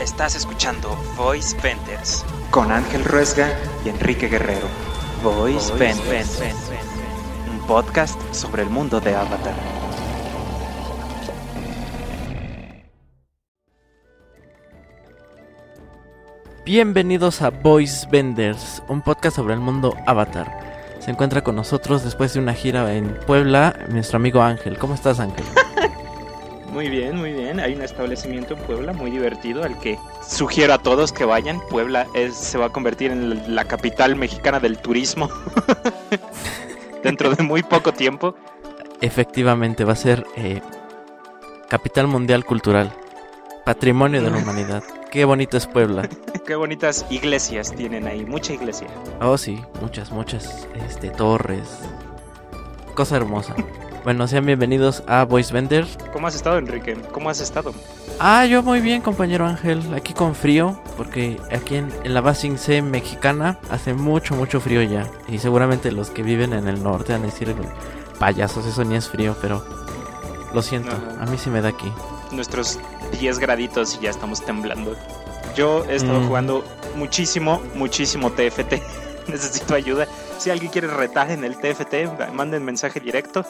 Estás escuchando Voice Vendors con Ángel Ruesga y Enrique Guerrero. Voice Vendors, un podcast sobre el mundo de Avatar. Bienvenidos a Voice Vendors, un podcast sobre el mundo Avatar. Se encuentra con nosotros después de una gira en Puebla nuestro amigo Ángel. ¿Cómo estás, Ángel? Muy bien, muy bien. Hay un establecimiento en Puebla muy divertido al que sugiero a todos que vayan. Puebla es, se va a convertir en la capital mexicana del turismo dentro de muy poco tiempo. Efectivamente, va a ser eh, capital mundial cultural, patrimonio de la humanidad. Qué bonito es Puebla. Qué bonitas iglesias tienen ahí, mucha iglesia. Oh, sí, muchas, muchas este, torres. Cosa hermosa. Bueno, sean bienvenidos a Voice Vender. ¿Cómo has estado, Enrique? ¿Cómo has estado? Ah, yo muy bien, compañero Ángel. Aquí con frío, porque aquí en, la base C mexicana hace mucho, mucho frío ya. Y seguramente los que viven en el norte van a decir, payasos, eso ni es frío, pero lo siento, a mí sí me da aquí. Nuestros 10 graditos y ya estamos temblando. Yo he estado mm. jugando muchísimo, muchísimo TFT. Necesito ayuda. Si alguien quiere retar en el TFT, manden mensaje directo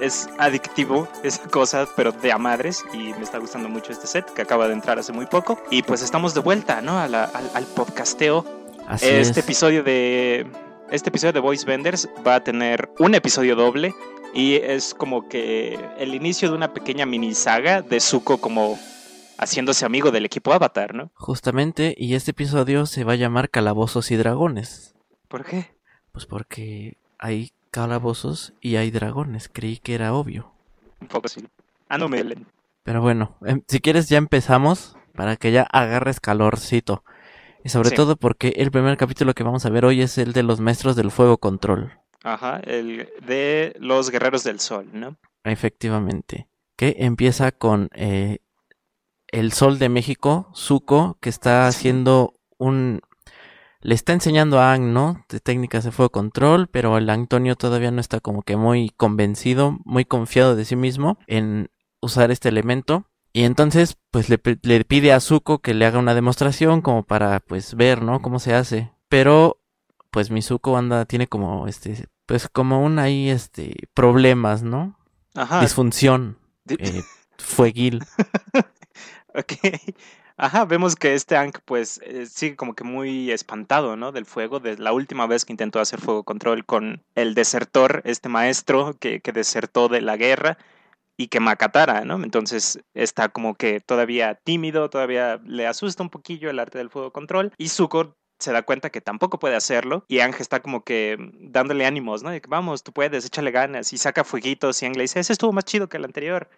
es adictivo esa cosa, pero de a madres. Y me está gustando mucho este set que acaba de entrar hace muy poco. Y pues estamos de vuelta, ¿no? al, al, podcasteo. este episodio de. Este episodio de Voice Vendors va a tener un episodio doble. Y es como que el inicio de una pequeña mini saga de Zuko como haciéndose amigo del equipo Avatar, ¿no? Justamente, y este episodio se va a llamar Calabozos y Dragones. ¿Por qué? Pues porque hay calabozos y hay dragones. Creí que era obvio. Un poco sí. Ah, no me Pero bueno, em, si quieres ya empezamos para que ya agarres calorcito. Y sobre todo porque el primer capítulo que vamos a ver hoy es el de los maestros del fuego control. Ajá, el de los guerreros del sol, ¿no? Efectivamente. Que empieza con eh, el sol de México, Zuko, que está haciendo un le está enseñando a Ang, ¿no? De técnicas de fuego control, pero el Antonio todavía no está como que muy convencido, muy confiado de sí mismo en usar este elemento. Y entonces, pues le, pide a Zuko que le haga una demostración como para, pues, ver, ¿no? Cómo se hace. Pero, pues, mi Zuko anda, tiene como, este, pues, como un ahí, este, problemas, ¿no? Ajá. Disfunción. Eh, fueguil. ok. Ajá, vemos que este Ankh pues eh, sigue como que muy espantado, ¿no? Del fuego, de la última vez que intentó hacer fuego control con el desertor, este maestro que, que desertó de la guerra y que Macatara, ¿no? Entonces está como que todavía tímido, todavía le asusta un poquillo el arte del fuego control y Zuko se da cuenta que tampoco puede hacerlo y Ang está como que dándole ánimos, ¿no? De que vamos, tú puedes, échale ganas y saca fueguitos y le dice, ese estuvo más chido que el anterior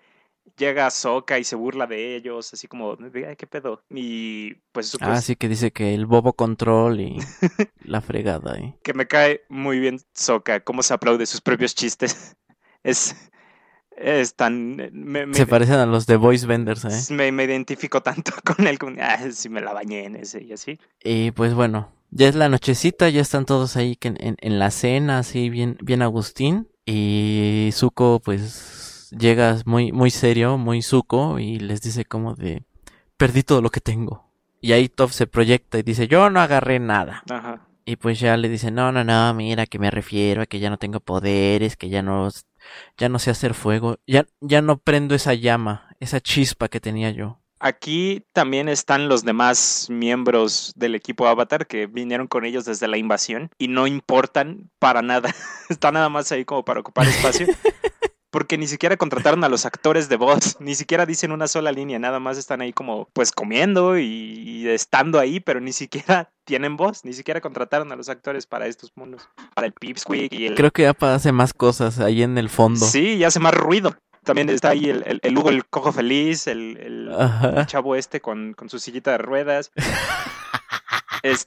llega Soka y se burla de ellos, así como, ay, qué pedo. Y pues... Ah, sí que dice que el bobo control y la fregada. ¿eh? Que me cae muy bien Soka, cómo se aplaude sus propios chistes. Es... Es tan... se parecen a los de Voice Vendors, ¿eh? Me, me identifico tanto con él, como, ah, si me la bañé en ese y así. Y pues bueno, ya es la nochecita, ya están todos ahí en, en, en la cena, así bien, bien Agustín. Y Zuko, pues llega muy, muy serio, muy suco, y les dice como de perdí todo lo que tengo. Y ahí Top se proyecta y dice, yo no agarré nada. Ajá. Y pues ya le dice, no, no, no, mira que me refiero a que ya no tengo poderes, que ya no, ya no sé hacer fuego, ya, ya no prendo esa llama, esa chispa que tenía yo. Aquí también están los demás miembros del equipo Avatar que vinieron con ellos desde la invasión y no importan para nada. Están nada más ahí como para ocupar espacio. Porque ni siquiera contrataron a los actores de voz, ni siquiera dicen una sola línea, nada más están ahí como pues comiendo y, estando ahí, pero ni siquiera tienen voz, ni siquiera contrataron a los actores para estos mundos, para el Pipsqueak y el... Creo que ya hace más cosas ahí en el fondo. Sí, y hace más ruido. También está ahí el, el, Hugo el Cojo Feliz, el, el, chavo este con, con su sillita de ruedas.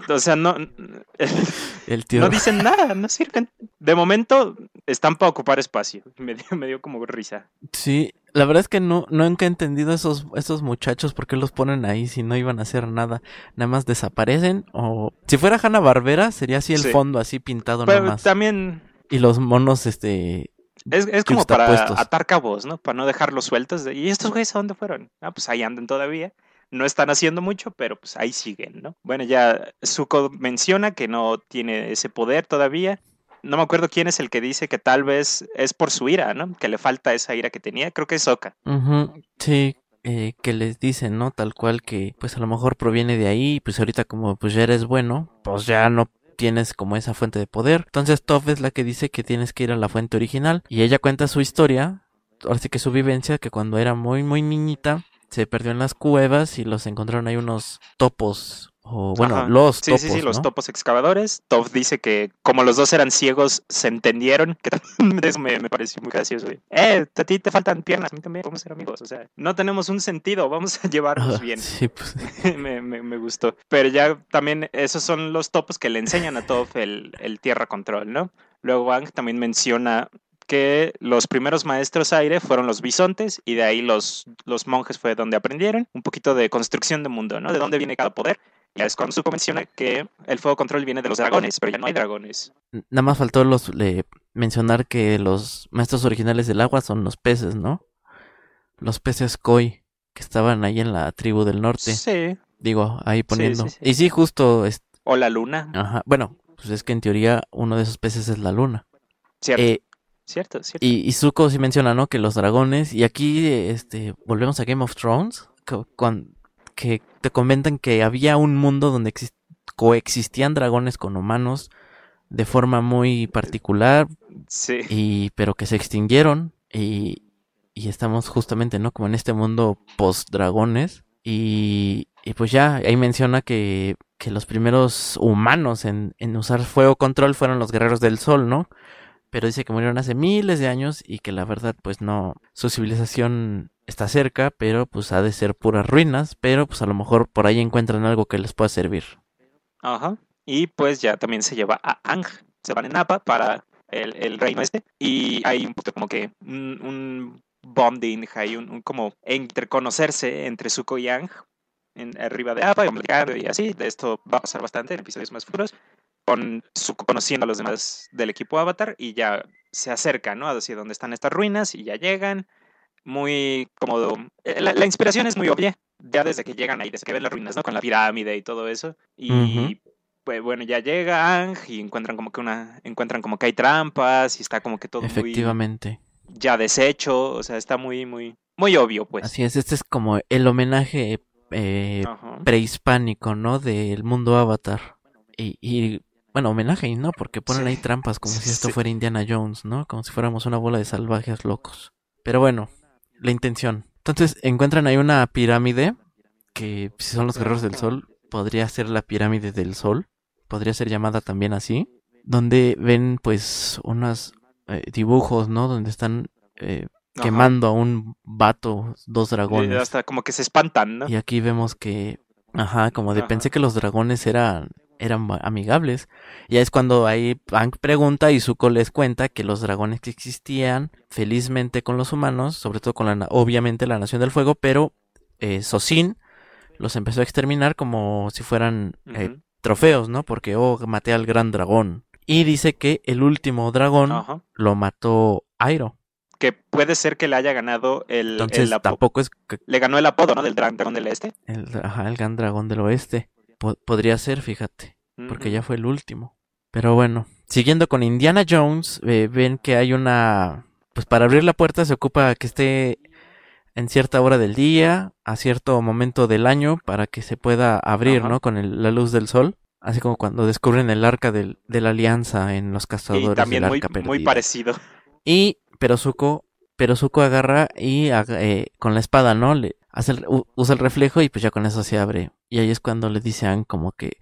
o sea, no, no dicen nada, no sirven. De momento están para ocupar espacio. Me dio, me dio como risa. Sí, la verdad es que no, nunca he entendido esos, esos muchachos por qué los ponen ahí si no iban a hacer nada. Nada más desaparecen o... Si fuera Hanna Barbera sería así el fondo así pintado Pero más. también... Y los monos, este... Es, es como para atar cabos, ¿no? Para no dejarlos sueltos. ¿Y estos güeyes a dónde fueron? Ah, pues ahí andan todavía no están haciendo mucho, pero pues ahí siguen, ¿no? Bueno, ya Zuko menciona que no tiene ese poder todavía. No me acuerdo quién es el que dice que tal vez es por su ira, ¿no? Que le falta esa ira que tenía. Creo que es Oka. Ujú, Sí, eh, que les dicen, ¿no? Tal cual que pues a lo mejor proviene de ahí, pues ahorita como pues ya eres bueno, pues ya no tienes como esa fuente de poder. Entonces Toph es la que dice que tienes que ir a la fuente original y ella cuenta su historia, ahora sí que su vivencia, que cuando era muy muy niñita se perdió en las cuevas y los encontraron ahí unos topos o bueno, Ajá. los Sí, topos, sí, sí, los ¿no? topos excavadores. Toph dice que como los dos eran ciegos, se entendieron. Que también eso me, me pareció muy gracioso. Eh, a ti te faltan piernas, a mí también, vamos a ser amigos. O sea, no tenemos un sentido, vamos a llevarnos Ajá, bien. Sí, pues me, me- me gustó. Pero ya también esos son los topos que le enseñan a Toph el, el tierra control, ¿no? Luego Wang también menciona que los primeros maestros aire fueron los bisontes y de ahí los, los monjes fue donde aprendieron un poquito de construcción de mundo, ¿no? De dónde viene cada poder. Ya es cuando Zuko menciona que el fuego control viene de los dragones, pero ya no hay dragones. nada más faltó los mencionar que los maestros originales del agua son los peces, ¿no? Los peces koi que estaban ahí en la tribu del norte. Sí. Digo, ahí poniendo. sí, sí. Y sí, justo, es- O la luna. ajá, bueno, pues es que en teoría uno de esos peces es la luna. Cierto, Eh, cierto, cierto. y, y Zuko sí menciona, ¿no? Que los dragones, y aquí, este, volvemos a Game of Thrones, que, te comentan que había un mundo donde exis- coexistían dragones con humanos de forma muy particular, Sí. y pero que se extinguieron y, y estamos justamente no como en este mundo post dragones y, y pues ya ahí menciona que, que los primeros humanos en, en usar fuego control fueron los guerreros del sol no pero dice que murieron hace miles de años y que la verdad pues no su civilización está cerca pero pues ha de ser puras ruinas pero pues a lo mejor por ahí encuentran algo que les pueda servir Ajá. Y pues ya también se lleva a Ang. Se van en Napa para el, el reino este. Y hay un como que un, un bonding, hay un, un como entre conocerse entre Zuko y Ang en, arriba de Appa y y así. De esto va a pasar bastante en episodios más futuros. Con Zuko conociendo a los demás del equipo Avatar y ya se acerca, ¿no? Hacia donde están estas ruinas y ya llegan. Muy cómodo. Eh, La, la inspiración es muy obvia. Ya desde que llegan ahí, desde que ven las ruinas, ¿no? Con la pirámide y todo eso. Y pues bueno, ya llega Ang y encuentran como que una, encuentran como que hay trampas y está como que todo muy efectivamente ya deshecho, o sea, está muy, muy, muy obvio, pues. Así es, este es como el homenaje eh, prehispánico, ¿no? Del mundo Avatar. Y, y, bueno, homenaje y no, porque ponen Sí. ahí trampas como si esto Sí. fuera Indiana Jones, ¿no? Como si fuéramos una bola de salvajes locos. Pero bueno, la intención. Entonces encuentran ahí una pirámide que si son los guerreros del sol, podría ser la pirámide del sol, podría ser llamada también así, donde ven pues unos eh, dibujos, ¿no? Donde están eh, Ajá. quemando a un vato, dos dragones. Hasta como que se espantan, ¿no? Y aquí vemos que, ajá, como de Ajá. pensé que los dragones eran, eran amigables. Ya es cuando ahí Aang pregunta y Zuko les cuenta que los dragones que existían felizmente con los humanos, sobre todo con la, obviamente la Nación del Fuego, pero eh, Sosin los empezó a exterminar como si fueran eh, trofeos, ¿no? Porque, oh, maté al gran dragón. Y dice que el último dragón lo mató Airo. Que puede ser que le haya ganado el, Entonces el tampoco es que- le ganó el apodo, ¿no? Del dra- dragón del este. el, ajá, el gran dragón del oeste. Po- podría ser, fíjate. porque ya fue el último. Pero bueno, siguiendo con Indiana Jones, eh, ven que hay una... Pues para abrir la puerta se ocupa que esté en cierta hora del día, a cierto momento del año, para que se pueda abrir, Ajá. ¿no? Con el- la luz del sol. Así como cuando descubren el arca del- de la alianza en los Y cazadores también del muy, arca muy parecido. Y pero Zuko, pero Zuko agarra y eh, con la espada, ¿no? Le hace el- usa el reflejo y pues ya con eso se abre. Y ahí es cuando le dice a Aang como que,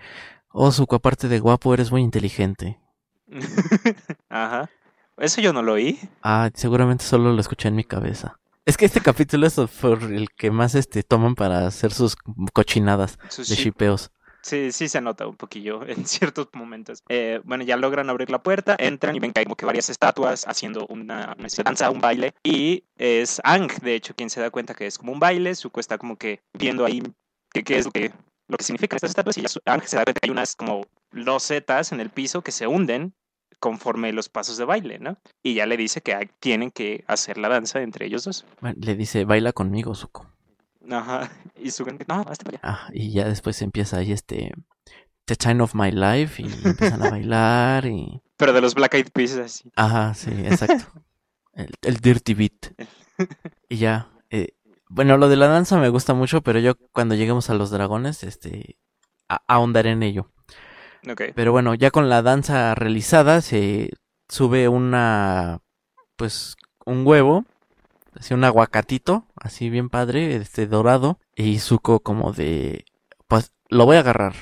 oh Zuko, aparte de guapo, eres muy inteligente. Ajá. Eso yo no lo oí. Ah, seguramente solo lo escuché en mi cabeza. Es que este capítulo es por el que más este toman para hacer sus cochinadas Sus de ship- shipeos. Sí, sí se nota un poquillo en ciertos momentos. Eh, bueno, ya logran abrir la puerta, entran y ven que hay como que varias estatuas haciendo una, danza, un baile. Y es Ang, de hecho, quien se da cuenta que es como un baile. Zuko está como que viendo ahí qué, es lo que, lo significan estas estatuas. Y ya Ang se da cuenta que hay unas como losetas en el piso que se hunden conforme los pasos de baile, ¿no? Y ya le dice que tienen que hacer la danza entre ellos dos. Le dice, baila conmigo, Zuko. Ajá. Y Sugan, no, para allá. Ah, y ya después empieza ahí este The Time of My Life y empiezan a bailar y Pero de los Black Eyed Peas, así. ajá, sí, exacto. El, el Dirty Beat. Y ya eh, bueno, lo de la danza me gusta mucho, pero yo cuando lleguemos a los dragones este ahondaré en ello. Pero bueno, ya con la danza realizada se sube una pues un huevo, así un aguacatito, así bien padre, este dorado y Zuko como de pues lo voy a agarrar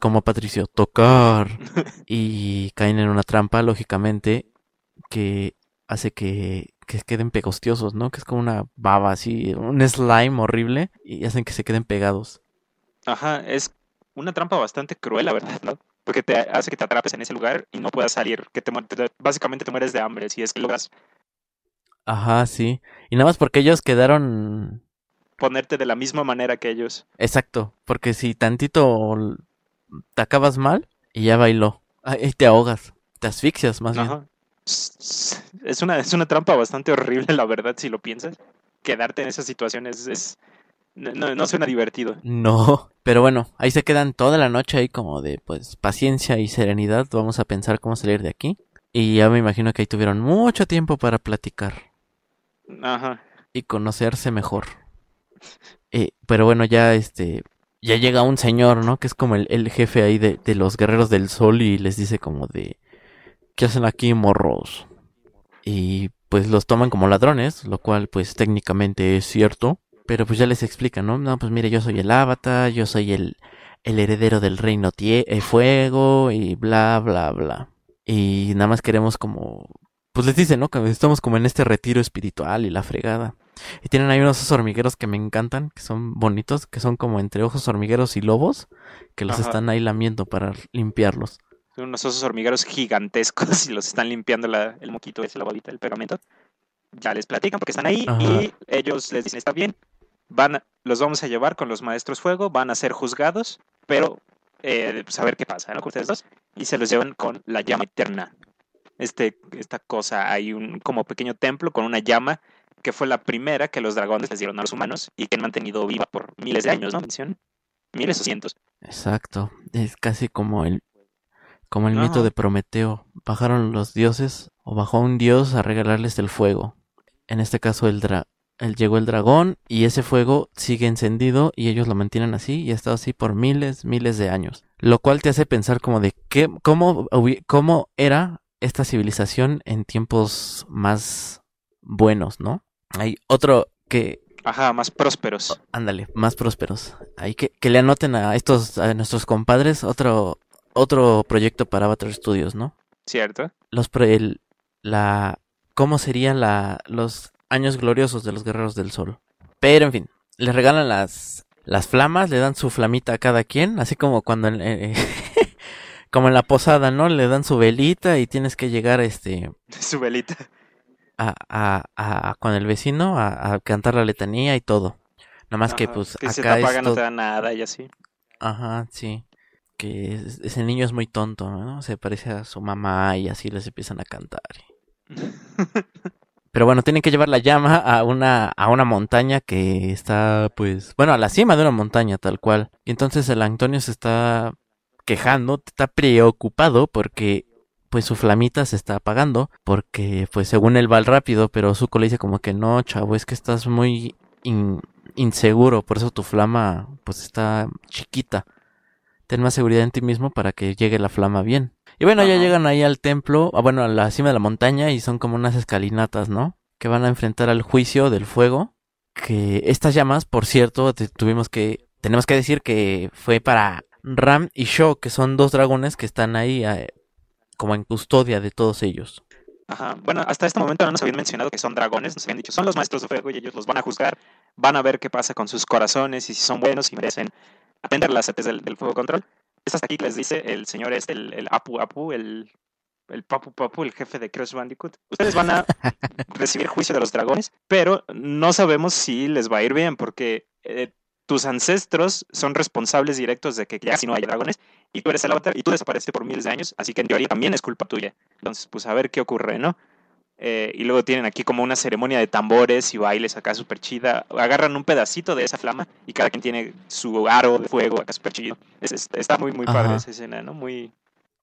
como Patricio, tocar y caen en una trampa lógicamente que hace que, que queden pegostiosos, ¿no? Que es como una baba así, un slime horrible y hacen que se queden pegados. Ajá, es una trampa bastante cruel, la verdad, ¿no? Porque te hace que te atrapes en ese lugar y no puedas salir, que te, básicamente te mueres de hambre si es que logras Ajá, sí. Y nada más porque ellos quedaron ponerte de la misma manera que ellos. Exacto, porque si tantito te acabas mal y ya bailó, ahí te ahogas, te asfixias más bien. Ajá. S- Es una, es una trampa bastante horrible, la verdad, si lo piensas. Quedarte en esas situaciones es... No, no- no suena divertido. No, pero bueno, ahí se quedan toda la noche ahí como de pues paciencia y serenidad, vamos a pensar cómo salir de aquí. Y ya me imagino que ahí tuvieron mucho tiempo para platicar Ajá. y conocerse mejor. Eh, pero bueno, ya este, ya llega un señor, ¿no? Que es como el, el jefe ahí de, de los guerreros del sol y les dice como de, ¿qué hacen aquí, morros? Y pues los toman como ladrones, lo cual pues técnicamente es cierto. Pero pues ya les explican, ¿no? No, pues mire, yo soy el avatar, yo soy el, el heredero del reino tie eh, fuego y bla, bla, bla. Y nada más queremos como... Pues les dicen, ¿no? Que estamos como en este retiro espiritual y la fregada. Y tienen ahí unos osos hormigueros que me encantan, que son bonitos, que son como entre ojos hormigueros y lobos, que los Ajá. están ahí lamiendo para limpiarlos. Son unos osos hormigueros gigantescos y los están limpiando la- el moquito ese, la bolita del pegamento. Ya les platican porque están ahí Ajá. y ellos les dicen, está bien, van, los vamos a llevar con los maestros fuego, van a ser juzgados, pero eh, pues a ver qué pasa, ¿no? Con ustedes dos. Y se los llevan con la llama eterna. Este, esta cosa, hay un como pequeño templo con una llama que fue la primera que los dragones les dieron a los humanos y que han mantenido viva por miles de años, ¿no? Mención. Miles o cientos. Exacto. Es casi como el como el mito de Prometeo. Bajaron los dioses o bajó un dios a regalarles el fuego. En este caso el dra el- llegó el dragón y ese fuego sigue encendido y ellos lo mantienen así y ha estado así por miles, miles de años. Lo cual te hace pensar como de qué, cómo, cómo era esta civilización en tiempos más buenos, ¿no? Hay otro que, Ajá, más prósperos. ándale, más prósperos. Hay que, que le anoten a estos, a nuestros compadres otro, otro proyecto para Avatar Studios, ¿no? ¿Cierto? Los, pro- el, la, cómo serían la, los años gloriosos de los guerreros del sol. Pero en fin, les regalan las, las flamas, le dan su flamita a cada quien, así como cuando en, eh, como en la posada, ¿no? Le dan su velita y tienes que llegar este Su velita. a, a, a- con el vecino a, a cantar la letanía y todo. Nada más que pues que si acá te es apaga no te da nada y así. Ajá, sí. Que es- ese niño es muy tonto, ¿no? Se parece a su mamá y así les empiezan a cantar. Pero bueno, tienen que llevar la llama a una, a una montaña que está, pues, bueno, a la cima de una montaña, tal cual. Y entonces el Antonio se está quejando, está preocupado porque, pues, su flamita se está apagando. Porque, pues, según él va al rápido, pero Zuko le dice como que no, chavo, es que estás muy in- inseguro, por eso tu flama, pues, está chiquita. Ten más seguridad en ti mismo para que llegue la flama bien. Y bueno, ya llegan ahí al templo, ah, bueno, a la cima de la montaña y son como unas escalinatas, ¿no? Que van a enfrentar al juicio del fuego. Que estas llamas, por cierto, tuvimos que, tenemos que decir que fue para Ram y Sho, que son dos dragones que están ahí eh, como en custodia de todos ellos. Ajá. Bueno, hasta este momento no nos habían mencionado que son dragones, nos habían dicho, son los maestros de fuego y ellos los van a juzgar, van a ver qué pasa con sus corazones y si son buenos y merecen atender las setes del, del fuego control. Es hasta aquí que les dice el señor este, el, el Apu Apu, el, el Papu Papu, el jefe de Crash Bandicoot. Ustedes van a recibir juicio de los dragones, pero no sabemos si les va a ir bien porque eh, tus ancestros son responsables directos de que ya si no haya dragones y tú eres el avatar y tú desapareciste por miles de años, así que en teoría también es culpa tuya. Entonces, pues a ver qué ocurre, ¿no? Eh, y luego tienen aquí como una ceremonia de tambores y bailes acá súper chida. Agarran un pedacito de esa flama y cada quien tiene su aro de fuego acá súper chido. Es- es- está muy, muy padre esa escena, ¿no? Muy...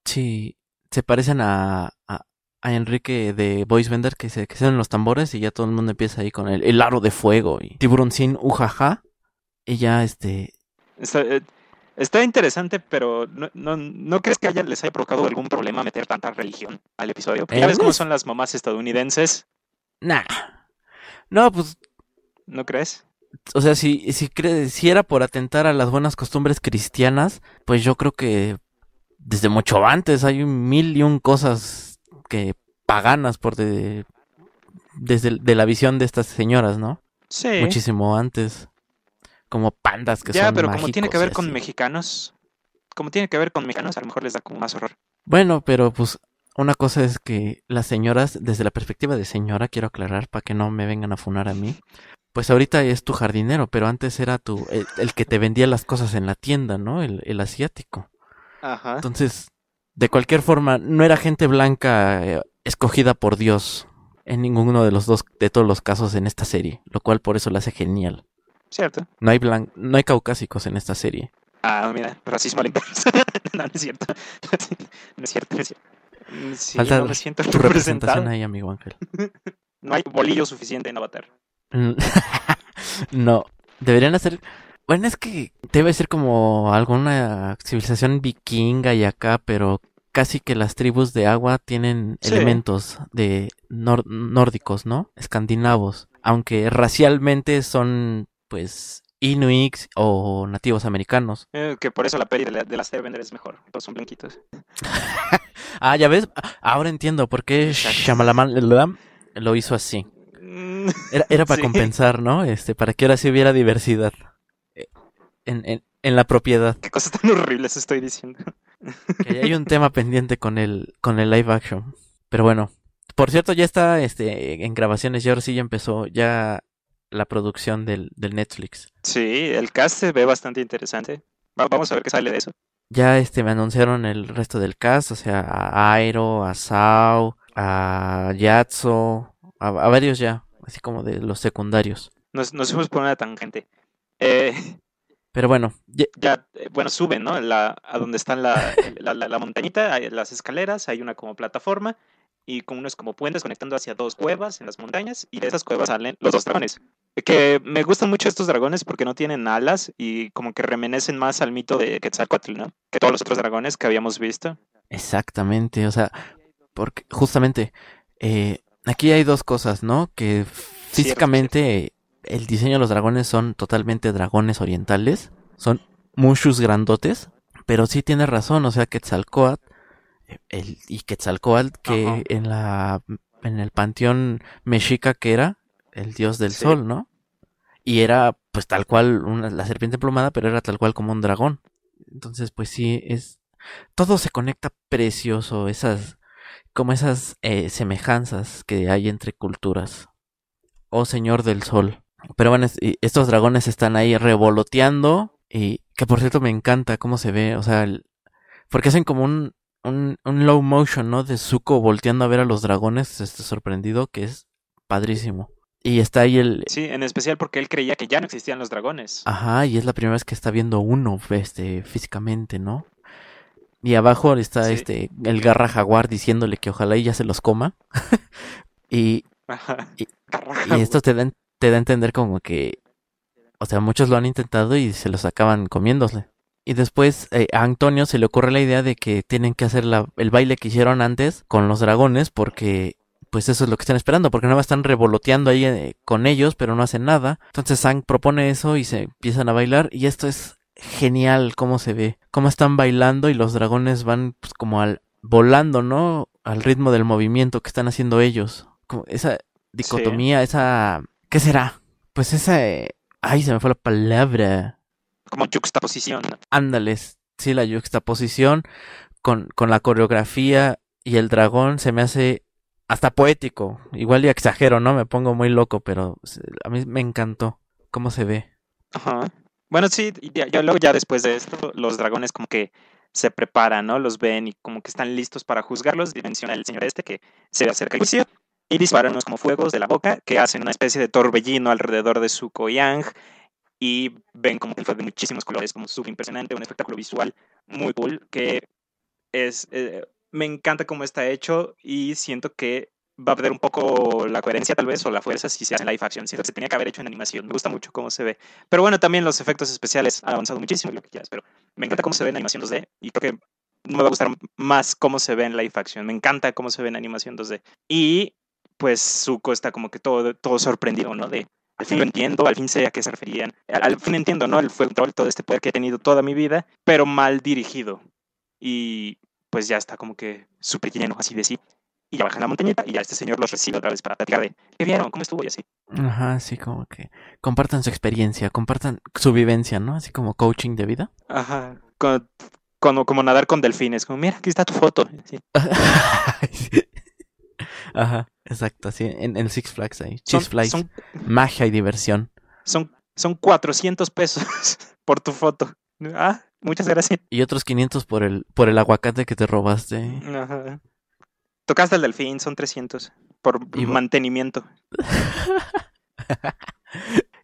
Sí, se parecen a, a, a Enrique de Voice Vender que se que se dan los tambores y ya todo el mundo empieza ahí con el, el aro de fuego y tiburón sin ujaja. Ya este. Está, eh, está interesante, pero no, no, ¿no crees que haya, les haya provocado algún problema meter tanta religión al episodio? Porque ya Eh, ves cómo son las mamás estadounidenses, Nah. No, pues. ¿no crees? O sea, si, si, si era por atentar a las buenas costumbres cristianas, pues yo creo que desde mucho antes hay un mil y un cosas que paganas por de, desde de la visión de estas señoras, ¿no? Sí. Muchísimo antes. Como pandas que ya, son pero como tiene que mágicos ver con mexicanos, como tiene que ver con mexicanos, a lo mejor les da como más horror. Bueno, pero pues una cosa es que las señoras, desde la perspectiva de señora, quiero aclarar para que no me vengan a funar a mí. Pues ahorita es tu jardinero, pero antes era tu el, el que te vendía las cosas en la tienda, ¿no? El, el asiático. Ajá. Entonces, de cualquier forma, no era gente blanca eh, escogida por Dios en ninguno de los dos, de todos los casos en esta serie, lo cual por eso la hace genial. Cierto. No hay blan no hay caucásicos en esta serie. Ah, mira, racismo al inverso. no, no es cierto. No es cierto, no es cierto. Sí, Falta no me siento Tu representación ahí, amigo Ángel. No hay bolillo suficiente en Avatar. Mm, no, deberían hacer. Bueno, es que debe ser como alguna civilización vikinga y acá, pero casi que las tribus de agua tienen Sí. elementos de nórdicos, ¿no? Escandinavos, aunque racialmente son, pues, inuits o nativos americanos. Eh, que por eso la peli de, la- de las Airbender es mejor. Todos son blanquitos. Ah, ya ves, ahora entiendo por qué. Shyamalan lo hizo así. Mm, Era, era para Sí. compensar, ¿no? Este, para que ahora sí hubiera diversidad eh, en, en, en la propiedad. Qué cosas tan horribles estoy diciendo. Que hay un tema pendiente con el, con el live action. Pero bueno. Por cierto, ya está este, en grabaciones. Ya ahora sí ya empezó ya la producción del, del Netflix. Sí, el cast se ve bastante interesante. Va- vamos a ver qué sale de eso. Ya este, me anunciaron el resto del cast. O sea, a Airo, a Sao, a Yatso, a, a varios ya. Así como de los secundarios. Nos, nos fuimos por una tangente. Eh, Pero bueno, ya- ya, eh, bueno, suben, ¿no? La, a donde están la, la, la- la montañita, hay las escaleras, hay una como plataforma y con unos como puentes conectando hacia dos cuevas en las montañas y de esas cuevas salen los dos dragones. Que me gustan mucho estos dragones porque no tienen alas y como que remenecen más al mito de Quetzalcoatl, ¿no? Que todos los otros dragones que habíamos visto. Exactamente, o sea, porque justamente eh, aquí hay dos cosas, ¿no? Que físicamente el diseño de los dragones son totalmente dragones orientales, son muchos grandotes, pero sí tiene razón, o sea, Quetzalcoatl el, y Quetzalcoatl que en la en el panteón mexica que era el dios del Sí. sol, ¿no? Y era pues tal cual una, la serpiente emplumada, pero era tal cual como un dragón. Entonces, pues sí, es todo se conecta precioso, esas como esas eh, semejanzas que hay entre culturas. Oh Señor del Sol. Pero bueno, es- estos dragones están ahí revoloteando y que por cierto me encanta cómo se ve, o sea, el- porque hacen como un, un, un low motion, ¿no? De Zuko volteando a ver a los dragones, este sorprendido, que es padrísimo. Y está ahí el, Sí, en especial porque él creía que ya no existían los dragones. Ajá, y es la primera vez que está viendo uno, este, físicamente, ¿no? Y abajo está Sí. este, el garra jaguar diciéndole que ojalá ella se los coma. y, Ajá. Y- y esto te da, te da a entender como que, o sea, muchos lo han intentado y se los acaban comiéndose. Y después eh, a Antonio se le ocurre la idea de que tienen que hacer la- el baile que hicieron antes con los dragones porque pues eso es lo que están esperando, porque nada más están revoloteando ahí eh, con ellos, pero no hacen nada. Entonces Sang propone eso y se empiezan a bailar y esto es genial cómo se ve, cómo están bailando y los dragones van pues como al volando, ¿no? Al ritmo del movimiento que están haciendo ellos. Como esa dicotomía, esa ¿qué será? Pues esa eh, ay, se me fue la palabra. Como juxtaposición. Ándales, sí, la juxtaposición con, con la coreografía y el dragón se me hace hasta poético. Igual y exagero, ¿no? Me pongo muy loco, pero a mí me encantó cómo se ve. Ajá. Bueno, sí, ya, ya luego ya después de esto, los dragones como que se preparan, ¿no? Los ven y como que están listos para juzgarlos. Y menciona el señor este que se acerca al juicio. y disparan unos como fuegos de la boca que hacen una especie de torbellino alrededor de Zuko y Ang y ven como que fue de muchísimos colores, como súper impresionante, un espectáculo visual muy cool que es, eh, me encanta cómo está hecho y siento que va a perder un poco la coherencia tal vez o la fuerza si se hace en live action. Siento que se tenía que haber hecho en animación. Me gusta mucho cómo se ve. Pero bueno, también los efectos especiales han avanzado muchísimo, lo que quieras, pero me encanta cómo se ve en animación 2D y creo que me va a gustar más cómo se ve en live action. Me encanta cómo se ve en animación 2D. Y pues Zuko está como que todo, todo sorprendido, ¿no? De al fin lo entiendo, al fin sé a qué se referían. Al, fin entiendo, ¿no? El control, todo este poder que he tenido toda mi vida, pero mal dirigido. Y pues ya está como que súper lleno así de sí. Y ya bajan la montañita y ya este señor los recibe otra vez para platicar de qué vieron, cómo estuvo y así. Ajá, sí, como que compartan su experiencia, compartan su vivencia, ¿no? Así como coaching de vida. Ajá. Como, como, como nadar con delfines, como mira, aquí está tu foto. Sí. Ajá, exacto, así en, en Six Flags ahí. Six Flags, son, magia y diversión. son, son 400 pesos por tu foto. Ah, muchas gracias. Y otros 500 por el, por el aguacate que te robaste. Ajá. Tocaste el delfín, son 300 por Y mantenimiento.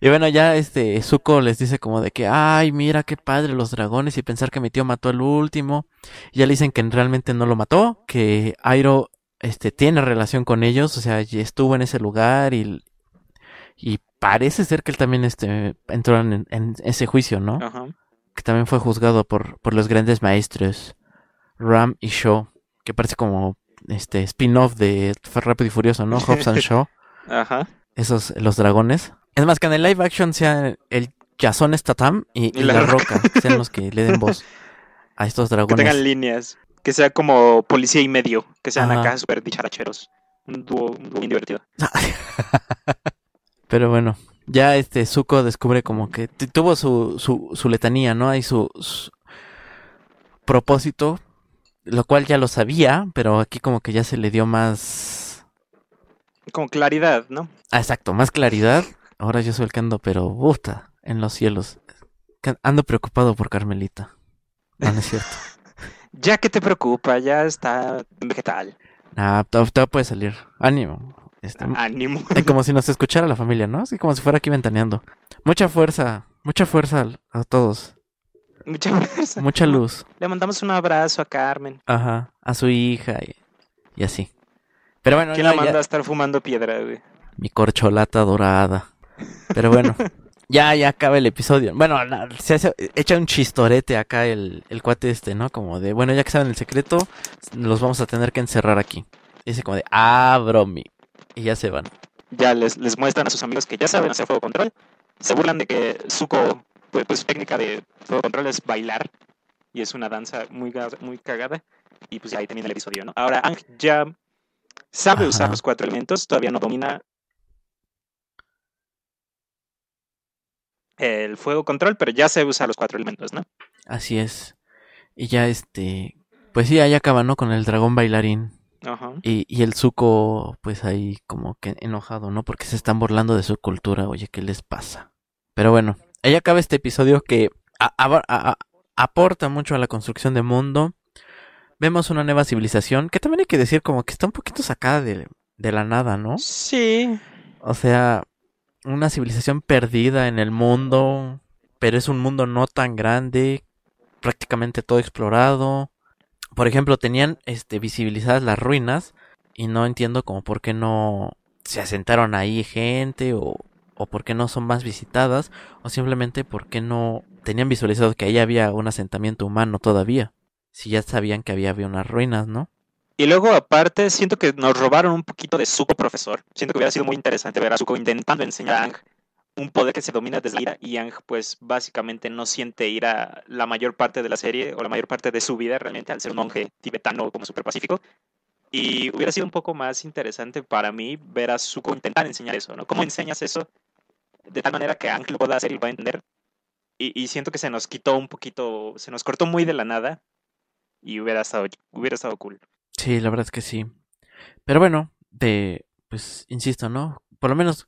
Y bueno, ya este Zuko les dice como de que, ay, mira qué padre los dragones y pensar que mi tío mató al último. Y ya le dicen que realmente no lo mató, que Airo este, tiene relación con ellos, o sea, estuvo en ese lugar y, y parece ser que él también este, entró en, en ese juicio, ¿no? Ajá. Que también fue juzgado por, por los grandes maestros Ram y Shaw, que parece como este spin-off de Rápido y Furioso, ¿no? Hobbs and Shaw Ajá. esos, los dragones. Es más, que en el live action sea el Jason Statham y, y la la, Roca. que sean los que le den voz a estos Que dragones. tengan líneas. Que sea como policía y medio. Que sean Ajá. acá súper dicharacheros. Un dúo, un dúo bien divertido. Pero bueno, ya este Zuko descubre como que tuvo su, su, su letanía, ¿no? Hay su, su propósito, lo cual ya lo sabía, pero aquí como que ya se le dio más... Con claridad, ¿no? Ah, exacto, más claridad. Ahora yo soy el que ando, pero puta, en los cielos. Ando preocupado por Carmelita. No, no es cierto. Ya que te preocupa, ya está vegetal. Ah, todo puede salir. Ánimo. Este, Ánimo. eh, como si nos escuchara la familia, ¿no? Así como si fuera aquí ventaneando. Mucha fuerza, mucha fuerza a todos. Mucha fuerza. Mucha luz. Le mandamos un abrazo a Carmen. Ajá. A su hija y, y así. Pero bueno, ¿Quién la ya- manda a estar fumando piedra, güey? mi corcholata dorada. Pero bueno, ya, ya acaba el episodio. Bueno, la- se hace, echa un chistorete acá el, el cuate este, ¿no? Como de, bueno, ya que saben el secreto, los vamos a tener que encerrar aquí. Dice como de, ah, bromi. Y ya se van. Ya les, les muestran a sus amigos que ya saben hacer fuego control. Se burlan de que Zuko, pues, pues su técnica de fuego control es bailar. Y es una danza muy, muy cagada. Y pues ahí termina el episodio, ¿no? Ahora Ang ya sabe Ajá. usar los cuatro elementos, todavía no domina el fuego control, pero ya sabe usar los cuatro elementos, ¿no? Así es. Y ya este, pues sí, ahí acaba, ¿no? Con el dragón bailarín. Ajá. Y, y el Zuko, pues ahí como que enojado, ¿no? Porque se están burlando de su cultura. Oye, ¿qué les pasa? Pero bueno, ahí acaba este episodio que a- a- a- a- aporta mucho a la construcción de mundo. Vemos una nueva civilización que también hay que decir como que está un poquito sacada de, de la nada, ¿no? Sí. O sea, una civilización perdida en el mundo, pero es un mundo no tan grande, prácticamente todo explorado. Por ejemplo, tenían este visibilizadas las ruinas y no entiendo como por qué no se asentaron ahí gente o, o por qué no son más visitadas o simplemente por qué no tenían visualizado que ahí había un asentamiento humano todavía. Si ya sabían que había, había unas ruinas, ¿no? Y luego, aparte, siento que nos robaron un poquito de Zuko profesor. Siento que hubiera sido muy interesante ver a Zuko intentando enseñar a Ang un poder que se domina desde la ira y Ang, pues, básicamente no siente ira la mayor parte de la serie o la mayor parte de su vida realmente al ser un monje tibetano como súper pacífico. Y hubiera sido un poco más interesante para mí ver a Zuko intentar enseñar eso, ¿no? ¿Cómo enseñas eso de tal manera que Ang lo pueda hacer y lo pueda entender? Y, y siento que se nos quitó un poquito, se nos cortó muy de la nada y hubiera estado, hubiera estado cool. Sí, la verdad es que sí. Pero bueno, de, pues, insisto, ¿no? Por lo menos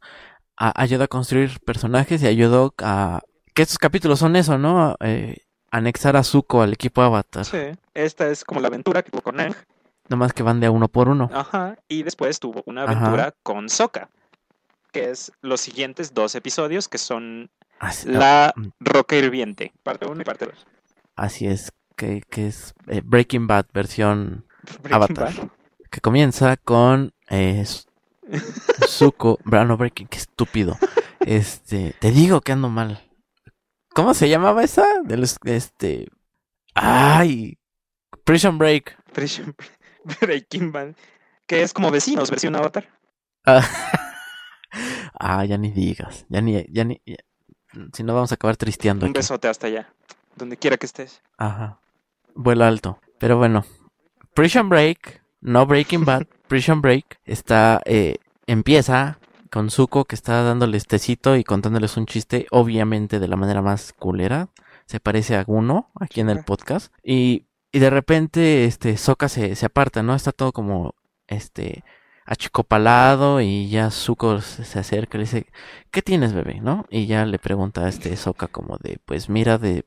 a- ayudó a construir personajes y ayudó a... Que estos capítulos son eso, ¿no? Eh, anexar a Zuko al equipo Avatar. Sí, esta es como la aventura que tuvo con Ang. Nomás que van de a uno por uno. Ajá. Y después tuvo una Ajá. aventura con Sokka. Que es los siguientes dos episodios que son Así, La mm. Roca Hirviente, parte 1 y parte 2. así es, que, que es eh, Breaking Bad versión Avatar. que comienza con eh, Zuko, no Breaking, qué estúpido. Este, te digo que ando mal. ¿Cómo se llamaba esa? De los, este, ay, Prison Break. Prison- Breaking Bad. Que es como vecinos, versión Avatar. Ah, ah, ya ni digas, ya ni, ya ni, ya- si no vamos a acabar tristeando Un aquí. besote hasta allá. Donde quiera que estés. Ajá. Vuelo alto. Pero bueno. Prison Break, no Breaking Bad, Prison Break está, eh, empieza con Zuko que está dándoles tecito y contándoles un chiste, obviamente de la manera más culera. Se parece a uno aquí en el podcast. Y, y de repente, este, Sokka se, se aparta, ¿no? Está todo como, este, achicopalado y ya Zuko se se acerca y le dice, ¿qué tienes, bebé? ¿No? Y ya le pregunta a este Sokka como de, pues mira, de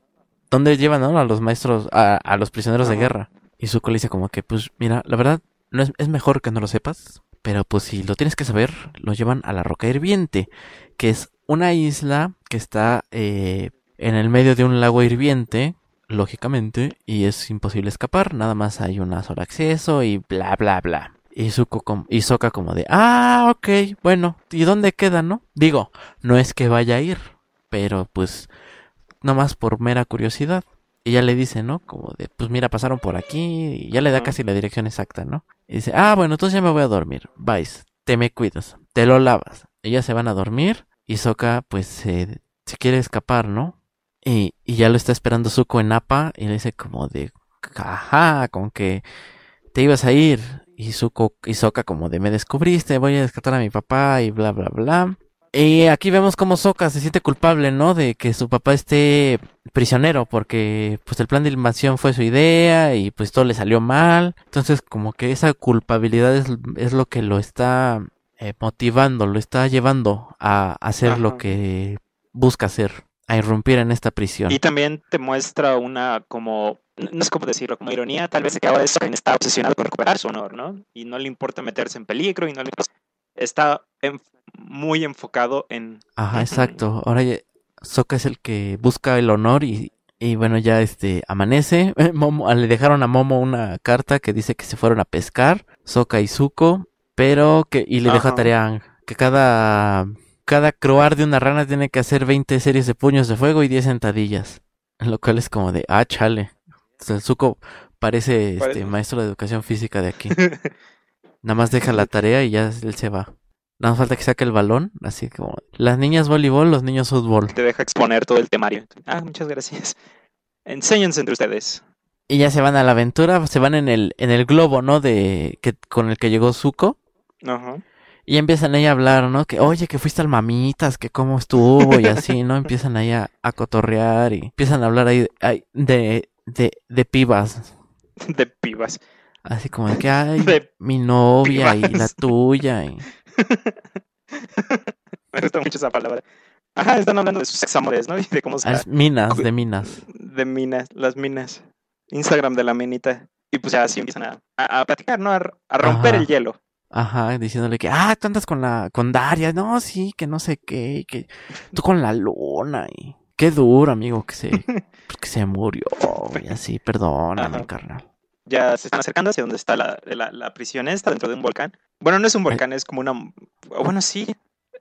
¿dónde llevan ¿no? a los maestros, a, a los prisioneros de guerra? Y Zuko le dice como que, pues mira, la verdad, no es, es mejor que no lo sepas, pero pues si lo tienes que saber, lo llevan a la Roca Hirviente, que es una isla que está eh, en el medio de un lago hirviente, lógicamente, y es imposible escapar, nada más hay un solo acceso y bla bla bla. Y Zuko y Sokka como de, ah, ok, bueno, ¿y dónde queda, no? Digo, no es que vaya a ir, pero pues nomás por mera curiosidad. Y ya le dice, ¿no? Como de, pues mira, pasaron por aquí y ya le da casi la dirección exacta, ¿no? Y dice, ah, bueno, entonces ya me voy a dormir. Vais, te me cuidas, te lo lavas. Ellas se van a dormir y Sokka, pues, se, se quiere escapar, ¿no? Y, y ya lo está esperando Zuko en Appa y le dice como de, ajá, con que te ibas a ir. Y Zuko y Sokka como de, me descubriste, voy a rescatar a mi papá y bla, bla, bla. Y aquí vemos cómo Sokka se siente culpable, ¿no? De que su papá esté prisionero, porque pues el plan de invasión fue su idea y pues todo le salió mal. Entonces como que esa culpabilidad es, es lo que lo está eh, motivando, lo está llevando a hacer lo que busca hacer, a irrumpir en esta prisión. Y también te muestra una como, no sé cómo decirlo, como ironía, tal vez de que ahora está obsesionado con recuperar su honor, ¿no? Y no le importa meterse en peligro y no le está en- muy enfocado en Ajá, exacto. Ahora ya Sokka es el que busca el honor y, y bueno, ya este amanece. Momo, le dejaron a Momo una carta que dice que se fueron a pescar, Sokka y Zuko, pero que y le deja Ajá. tarea a Aang, que cada cada croar de una rana tiene que hacer 20 series de puños de fuego y 10 sentadillas. Lo cual es como de, ah, chale. O sea, Zuko parece este Parece- maestro de educación física de aquí. Nada más deja la tarea y ya él se va. Nada más falta que saque el balón, así como las niñas voleibol, los niños fútbol. te deja exponer todo el temario. Ah, muchas gracias. Enséñense entre ustedes. Y ya se van a la aventura, se van en el en el globo, ¿no? De que con el que llegó Zuko Ajá. y empiezan ahí a hablar, ¿no? Que oye, que fuiste al mamitas, que cómo estuvo y así, ¿no? Empiezan ahí a, a cotorrear y empiezan a hablar ahí, ahí de de de pibas, De pibas. así como de que ay, De mi novia y la tuya y Me gusta mucho esa palabra. Ajá, están hablando de sus examores, ¿no? Y de cómo se es minas, de minas. de minas, las minas. Instagram de la minita. Y pues ya así empiezan a, a, a platicar, ¿no? A, a romper Ajá. el hielo. Ajá, diciéndole que, ah, tú andas con la, con Daria, no, sí, que no sé qué, y que tú con la luna, y qué duro, amigo, que se, que se murió, y así, perdóname, Ajá. carnal. Ya se están acercando hacia donde está la, la, la prisión esta, dentro de un volcán. Bueno, no es un volcán, es como una... Bueno, sí.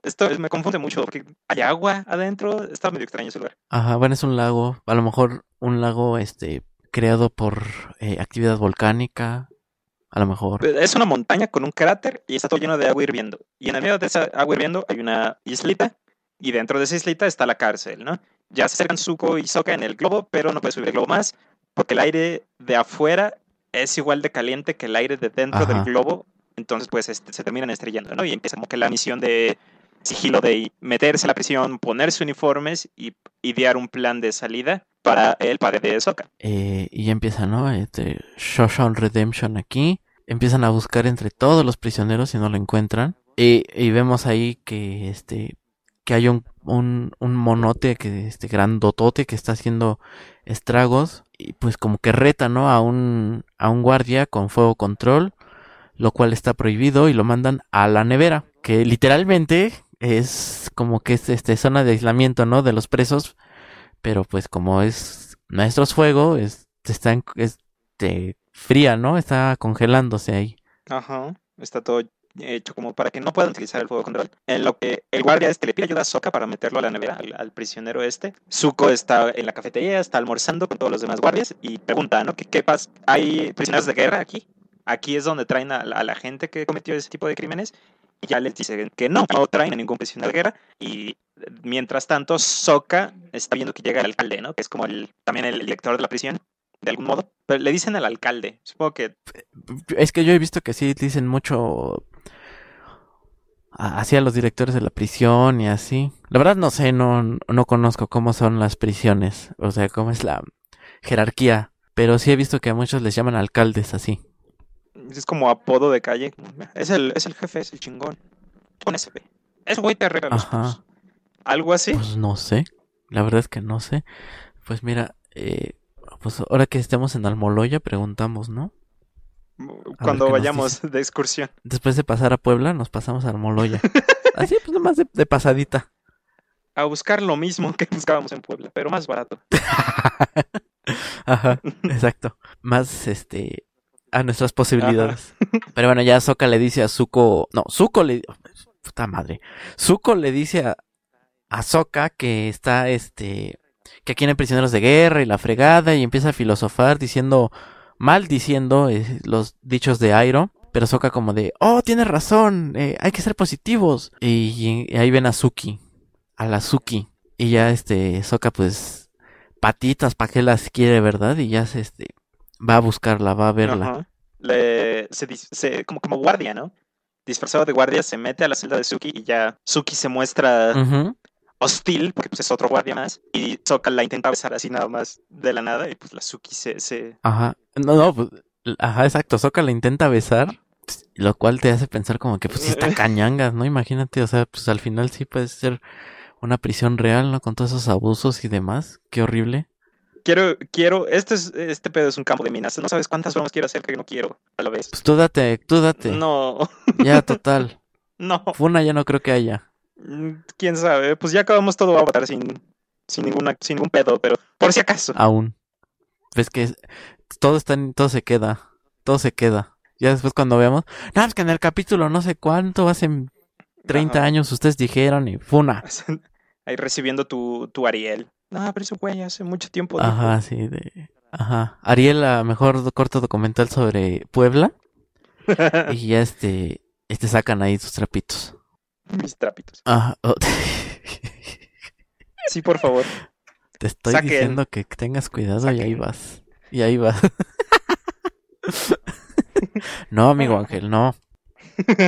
Esto me confunde mucho porque hay agua adentro. Está medio extraño ese lugar. Ajá, bueno, es un lago, a lo mejor un lago, este, creado por eh, actividad volcánica, a lo mejor. Es una montaña con un cráter y está todo lleno de agua hirviendo. Y en el medio de esa agua hirviendo hay una islita. Y dentro de esa islita está la cárcel, ¿no? Ya se acercan Zuko y Sokka en el globo, pero no puede subir el globo más porque el aire de afuera es igual de caliente que el aire de dentro Ajá. del globo. Entonces, pues este, se terminan estrellando, ¿no? Y empieza como que la misión de sigilo de meterse a la prisión, ponerse uniformes y idear un plan de salida para el padre de Sokka. Eh, y ya empieza, ¿no? Este, Shoshan Redemption aquí. Empiezan a buscar entre todos los prisioneros y no lo encuentran. Y, y vemos ahí que, este, que hay un, un, monote que este grandotote que está haciendo estragos y pues como que reta, ¿no? A un, a un guardia con fuego control, lo cual está prohibido y lo mandan a la nevera, que literalmente es como que es este zona de aislamiento, ¿no? De los presos, pero pues como es Maestros Fuego, es, está este, fría, ¿no? Está congelándose ahí. Ajá, está todo hecho como para que no puedan utilizar el fuego control. En lo que el guardia este le pide ayuda a Soka para meterlo a la nevera, al, prisionero este. Zuko está en la cafetería, está almorzando con todos los demás guardias y pregunta, ¿no? ¿Qué, qué pasa? ¿Hay prisioneros de guerra aquí? Aquí es donde traen a, la gente que cometió ese tipo de crímenes. Y ya les dicen que no, no traen a ningún prisionero de guerra. Y mientras tanto, Soka está viendo que llega el alcalde, ¿no? Que es como también el director de la prisión de algún modo. Pero le dicen al alcalde. Supongo que. Es que yo he visto que sí dicen mucho hacia los directores de la prisión y así. La verdad no sé, no, no conozco cómo son las prisiones, o sea, cómo es la jerarquía, pero sí he visto que a muchos les llaman alcaldes así. Es como apodo de calle. Es el, es el jefe, es el chingón. Con ese Es güey te arregla los Ajá. ¿Algo así? Pues no sé. La verdad es que no sé. Pues mira, eh, pues ahora que estemos en Almoloya preguntamos, ¿no? Cuando vayamos de excursión. Después de pasar a Puebla, nos pasamos a Almoloya. Así, pues nomás de, de, pasadita. A buscar lo mismo que buscábamos en Puebla, pero más barato. Ajá, exacto. Más, este, a nuestras posibilidades. Pero bueno, ya Soka le dice a Zuko, no, Zuko le, puta madre. Zuko le dice a, a Soka que está, este, que aquí hay prisioneros de guerra y la fregada y empieza a filosofar diciendo, mal diciendo eh, los dichos de Airo. Pero Soka como de, oh, tienes razón, eh, hay que ser positivos. Y, ahí ven a Suki, a la Suki. Y ya este, Soka pues, patitas, ¿para qué las quiere, verdad? Y ya se, este, va a buscarla, va a verla. Le, se, como, como guardia, ¿no? Disfrazado de guardia, se mete a la celda de Suki y ya Suki se muestra hostil, porque pues es otro guardia más, y Soka la intenta besar así nada más de la nada, y pues la Suki se... se... Ajá, no, no, pues, ajá, exacto, Soka la intenta besar, lo cual te hace pensar como que pues está cañangas, ¿no? Imagínate, o sea, pues al final sí puede ser una prisión real, ¿no? Con todos esos abusos y demás, qué horrible quiero, quiero, este es, este pedo es un campo de minas. No sabes cuántas bromas quiero hacer que no quiero a la vez. Pues tú date, tú date. No. Ya, total. no. Funa ya no creo que haya. Mm, Quién sabe, pues ya acabamos todo Avatar sin, sin ninguna, sin ningún pedo, pero por si acaso. Aún. Ves que todo está todo se queda. Todo se queda. Ya después cuando veamos. Nada más que en el capítulo no sé cuánto, hace 30 años ustedes dijeron y funa. Ahí recibiendo tu, tu Ariel. Ah, pero eso güey hace mucho tiempo. Ajá, sí, de... Ajá. Ariel, a mejor corto documental sobre Puebla. y ya este, este sacan ahí sus trapitos. Mis trapitos. Ajá. Oh. sí, por favor. Te estoy diciendo que tengas cuidado y ahí vas. Y ahí vas. no, amigo Ángel, no.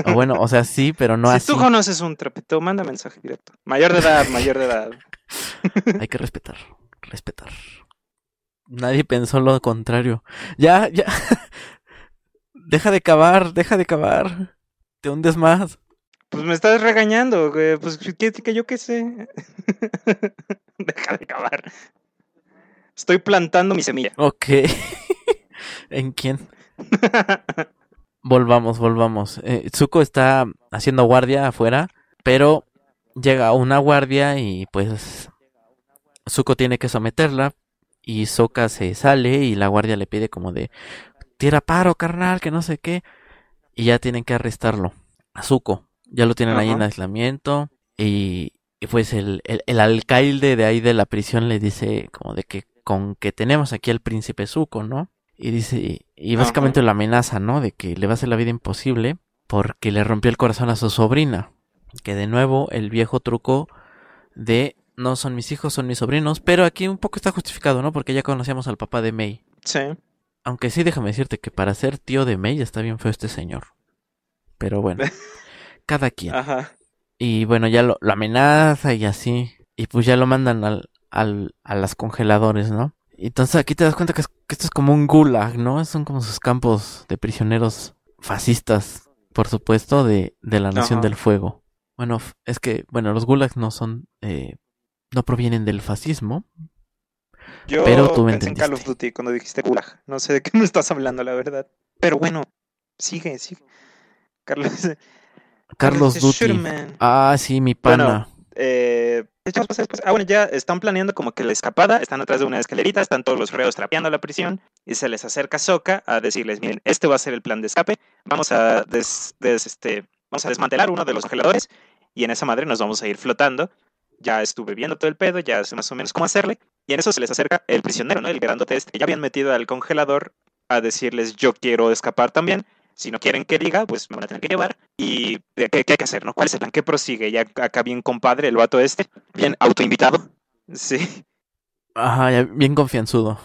O bueno, o sea, sí, pero no así. Si tú conoces un trapito, manda mensaje directo. Mayor de edad, mayor de edad. Hay que respetar, respetar. Nadie pensó lo contrario. Ya, ya. deja de cavar, deja de cavar. Te hundes más. Pues me estás regañando, güey. Pues que, que yo qué sé. deja de cavar. Estoy plantando mi semilla. Ok. ¿En quién? volvamos, volvamos. Eh, Zuko está haciendo guardia afuera, pero llega una guardia y pues Zuko tiene que someterla y Soka se sale y la guardia le pide como de tira paro, carnal, que no sé qué. Y ya tienen que arrestarlo. A Zuko. Ya lo tienen ahí en aislamiento. Y, pues el, el, alcalde de ahí de la prisión le dice como de que con que tenemos aquí al príncipe Zuko, ¿no? Y dice, y básicamente la amenaza, ¿no? De que le va a hacer la vida imposible porque le rompió el corazón a su sobrina. Que de nuevo el viejo truco de no son mis hijos, son mis sobrinos, pero aquí un poco está justificado, ¿no? Porque ya conocíamos al papá de May. Sí. Aunque sí, déjame decirte que para ser tío de May está bien feo este señor. Pero bueno, cada quien. Ajá. Y bueno, ya lo, amenaza y así. Y pues ya lo mandan al, al, a las congeladores, ¿no? Entonces aquí te das cuenta que, esto es como un gulag, ¿no? Son como sus campos de prisioneros fascistas, por supuesto, de, de la Nación del Fuego. Bueno, es que, bueno, los gulags no son, eh, no provienen del fascismo. Yo Pero tú me pensé en Call of entendiste. Duty cuando dijiste gulag. No sé de qué me estás hablando, la verdad. Pero bueno, sigue, sigue. Carlos. Carlos Duty. Sherman. Ah, sí, mi pana. Eh, ¿qué más pasa después? Ah, bueno, ya están planeando como que la escapada, están atrás de una escalerita, están todos los reos trapeando la prisión y se les acerca Soka a decirles, miren, este va a ser el plan de escape, vamos a, des- des- este, vamos a desmantelar uno de los congeladores y en esa madre nos vamos a ir flotando. Ya estuve viendo todo el pedo, ya sé más o menos cómo hacerle y en eso se les acerca el prisionero, ¿no? El grandote este que ya habían metido al congelador a decirles, yo quiero escapar también. Si no quieren que diga, pues me van a tener que llevar. ¿Y qué, qué hay que hacer, no? ¿Cuál es el plan? ¿Qué prosigue? Ya acá bien compadre, el vato este, bien autoinvitado. Sí, Ajá, ya bien confianzudo.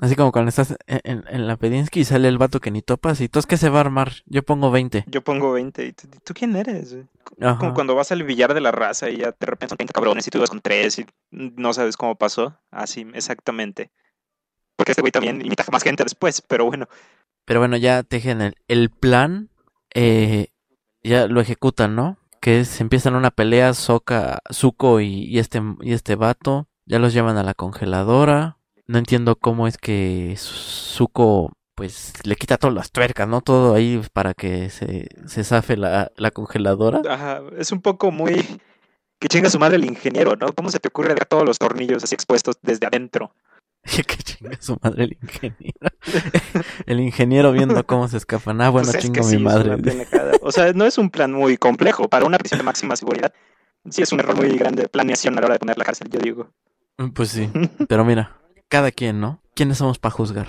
Así como cuando estás en, en- la Pedinsky y sale el vato que ni topas y tú es que se va a armar. Yo pongo 20. yo pongo 20. ¿Y tú, tú quién eres? Ajá. Como cuando vas al billar de la raza y ya de repente son 30 cabrones y tú vas con 3 y no sabes cómo pasó. Así, exactamente. Porque este güey también imita más gente después, pero bueno. Pero bueno, ya tejen el, el plan. eh, ya lo ejecutan, ¿no? Que es, empiezan una pelea, Soka, Zuko y, y este, y este vato. Ya los llevan a la congeladora. No entiendo cómo es que Zuko, pues, le quita todas las tuercas, ¿no? Todo ahí para que se, se zafe la, la congeladora. Ajá, es un poco muy... Que chinga su madre el ingeniero, ¿no? ¿Cómo se te ocurre dejar todos los tornillos así expuestos desde adentro? que chinga su madre el ingeniero. el ingeniero viendo cómo se escapan. Ah, bueno, Pues es chingo mi sí, madre. O sea, no es un plan muy complejo. Para una prisión de máxima seguridad, sí es un error muy grande de planeación a la hora de poner la cárcel, yo digo. Pues sí, pero mira, cada quien, ¿no? ¿Quiénes somos para juzgar?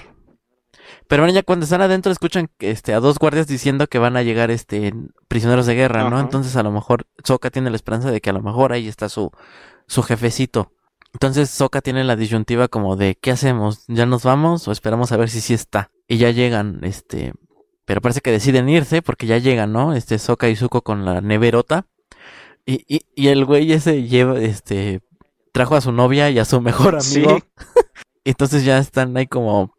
Pero bueno, ya cuando están adentro escuchan este, a dos guardias diciendo que van a llegar este, prisioneros de guerra, ¿no? Entonces a lo mejor Soka tiene la esperanza de que a lo mejor ahí está su, su jefecito. Entonces Soka tiene la disyuntiva como de ¿qué hacemos? ¿Ya nos vamos o esperamos a ver si sí está? Y ya llegan, este, pero parece que deciden irse porque ya llegan, ¿no? Este Soka y Zuko con la neverota. Y, y, y el güey ese lleva, este, trajo a su novia y a su mejor Sí, amigo. Entonces ya están ahí como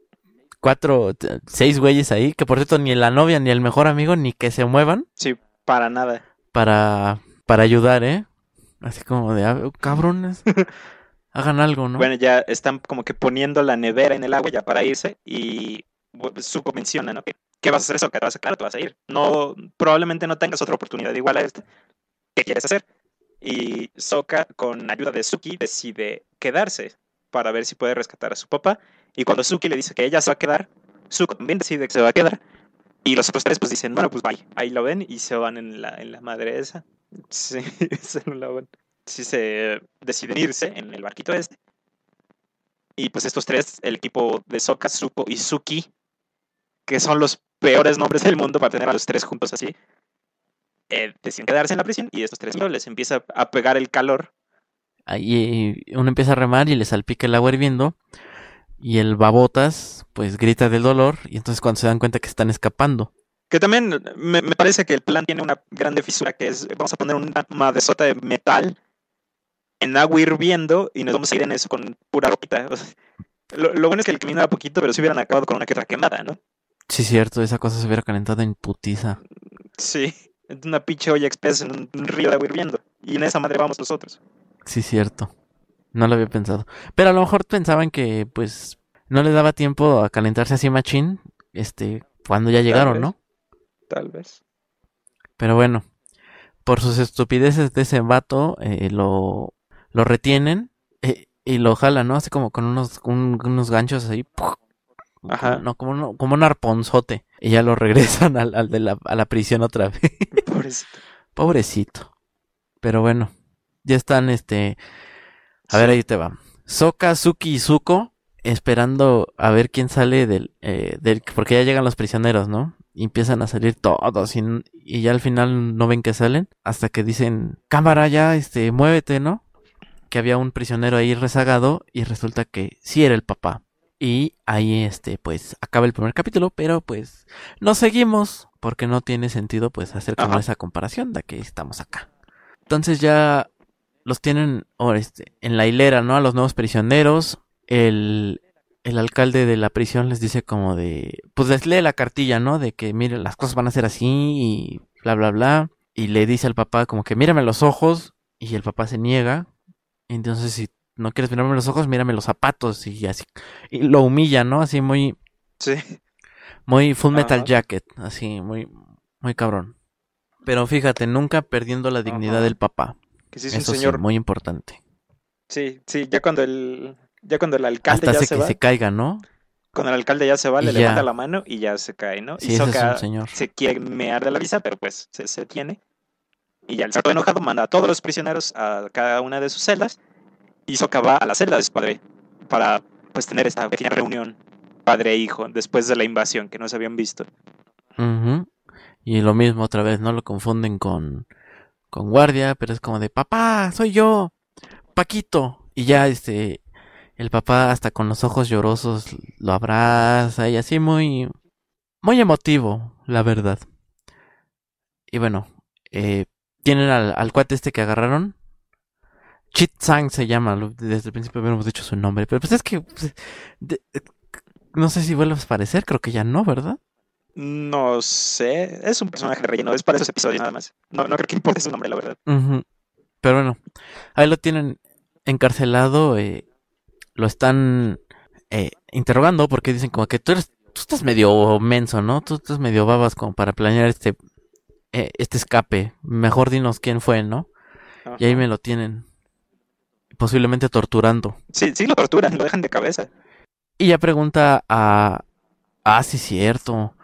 cuatro, seis güeyes ahí, que por cierto ni la novia ni el mejor amigo ni que se muevan sí, para nada. para, para ayudar, ¿eh? Así como de, "Ah, cabrones, hagan algo, ¿no? Bueno, ya están como que poniendo la nevera en el agua ya para irse y Zuko menciona, ¿no? Que, ¿Qué vas a hacer eso? ¿Qué te vas a, claro, te vas a ir. No, probablemente no tengas otra oportunidad igual a esta. ¿Qué quieres hacer? Y Sokka, con ayuda de Suki, decide quedarse para ver si puede rescatar a su papá. Y cuando Suki le dice que ella se va a quedar, Zuko también decide que se va a quedar. Y los otros tres pues dicen, bueno, pues bye. Ahí lo ven y se van en la, en la madre esa. Sí, se lo van. Sí se deciden irse en el barquito este. Y pues estos tres, el equipo de Sokka, Zuko y Suki, que son los peores nombres del mundo para tener a los tres juntos así, eh, deciden quedarse en la prisión y estos tres les empieza a pegar el calor. Ahí uno empieza a remar y le salpica el agua hirviendo. Y el babotas, pues grita del dolor. Y entonces cuando se dan cuenta que están escapando. Que también me, me parece que el plan tiene una grande fisura, que es, vamos a poner una madresota de metal en agua hirviendo y nos vamos a ir en eso con pura ropita. O sea, lo, lo bueno es que el camino era poquito, pero si hubieran acabado con una que otra quemada, ¿no? Sí, cierto, esa cosa se hubiera calentado en putiza. Sí, una pinche olla express en un, un río de agua hirviendo. Y en esa madre vamos nosotros. Sí, cierto. No lo había pensado. Pero a lo mejor pensaban que, pues, no les daba tiempo a calentarse así machín, este, cuando ya llegaron. ¿no? Tal vez. Pero bueno, por sus estupideces de ese vato, eh, lo, lo retienen eh, y lo jalan, ¿no? Así como con unos, un- unos ganchos ahí. ¡puf! Ajá. No, como, un- como un arponzote. Y ya lo regresan al, al de la, a la prisión otra vez. Pobrecito. Pobrecito. Pero bueno, ya están, este... A ver, ahí te va. Soka, Suki y Zuko esperando a ver quién sale del, eh, del... Porque ya llegan los prisioneros, ¿no? Y empiezan a salir todos y, y ya al final no ven que salen. Hasta que dicen, cámara ya, este, muévete, ¿no? Que había un prisionero ahí rezagado y resulta que sí era el papá. Y ahí, este, pues, acaba el primer capítulo, pero pues, nos seguimos, porque no tiene sentido, pues, hacer como esa comparación de que estamos acá. Entonces ya los tienen ahora, este, en la hilera, ¿no? A los nuevos prisioneros. El, el alcalde de la prisión les dice como de, pues les lee la cartilla, ¿no? De que, miren, las cosas van a ser así y bla, bla, bla. y le dice al papá como que mírame los ojos y el papá se niega. Entonces si no quieres mirarme los ojos, mírame los zapatos y así. Y lo humilla, ¿no? Así muy... Sí. Muy Full Metal Jacket, así, muy, muy cabrón. Pero fíjate, nunca perdiendo la dignidad del papá. Que sí es un señor... muy importante. Sí, sí, ya cuando el, ya cuando el alcalde ya se que va, se caiga, ¿no? Cuando el alcalde ya se va, le levanta la mano y ya se cae, ¿no? Sí, y Soka señor. se quiere mear de la visa, pero pues se, se tiene. Y ya el sarto enojado manda a todos los prisioneros a cada una de sus celdas. Y Soka va a la celda de su padre para pues tener esta pequeña reunión padre e hijo después de la invasión que no se habían visto. Y lo mismo otra vez, ¿no? Lo confunden con, con guardia, pero es como de papá, soy yo, Paquito. Y ya este, el papá hasta con los ojos llorosos lo abraza y así muy, muy emotivo, la verdad. Y bueno, eh, tienen al, al cuate este que agarraron. Chit Sang se llama, desde el principio habíamos dicho su nombre, pero pues es que pues, no sé si vuelve a aparecer, creo que ya no, ¿verdad? No sé, es un personaje relleno, es para esos episodios nada más. No, no creo que importe su nombre, la verdad. Pero bueno, ahí lo tienen encarcelado, eh, lo están eh, interrogando porque dicen como que tú eres, tú estás medio menso, ¿no? Tú estás medio babas como para planear este, eh, este escape. Mejor dinos quién fue, ¿no? Y ahí me lo tienen. Posiblemente torturando. Sí, sí, lo torturan, lo dejan de cabeza. Y ya pregunta a... Ah, sí, cierto.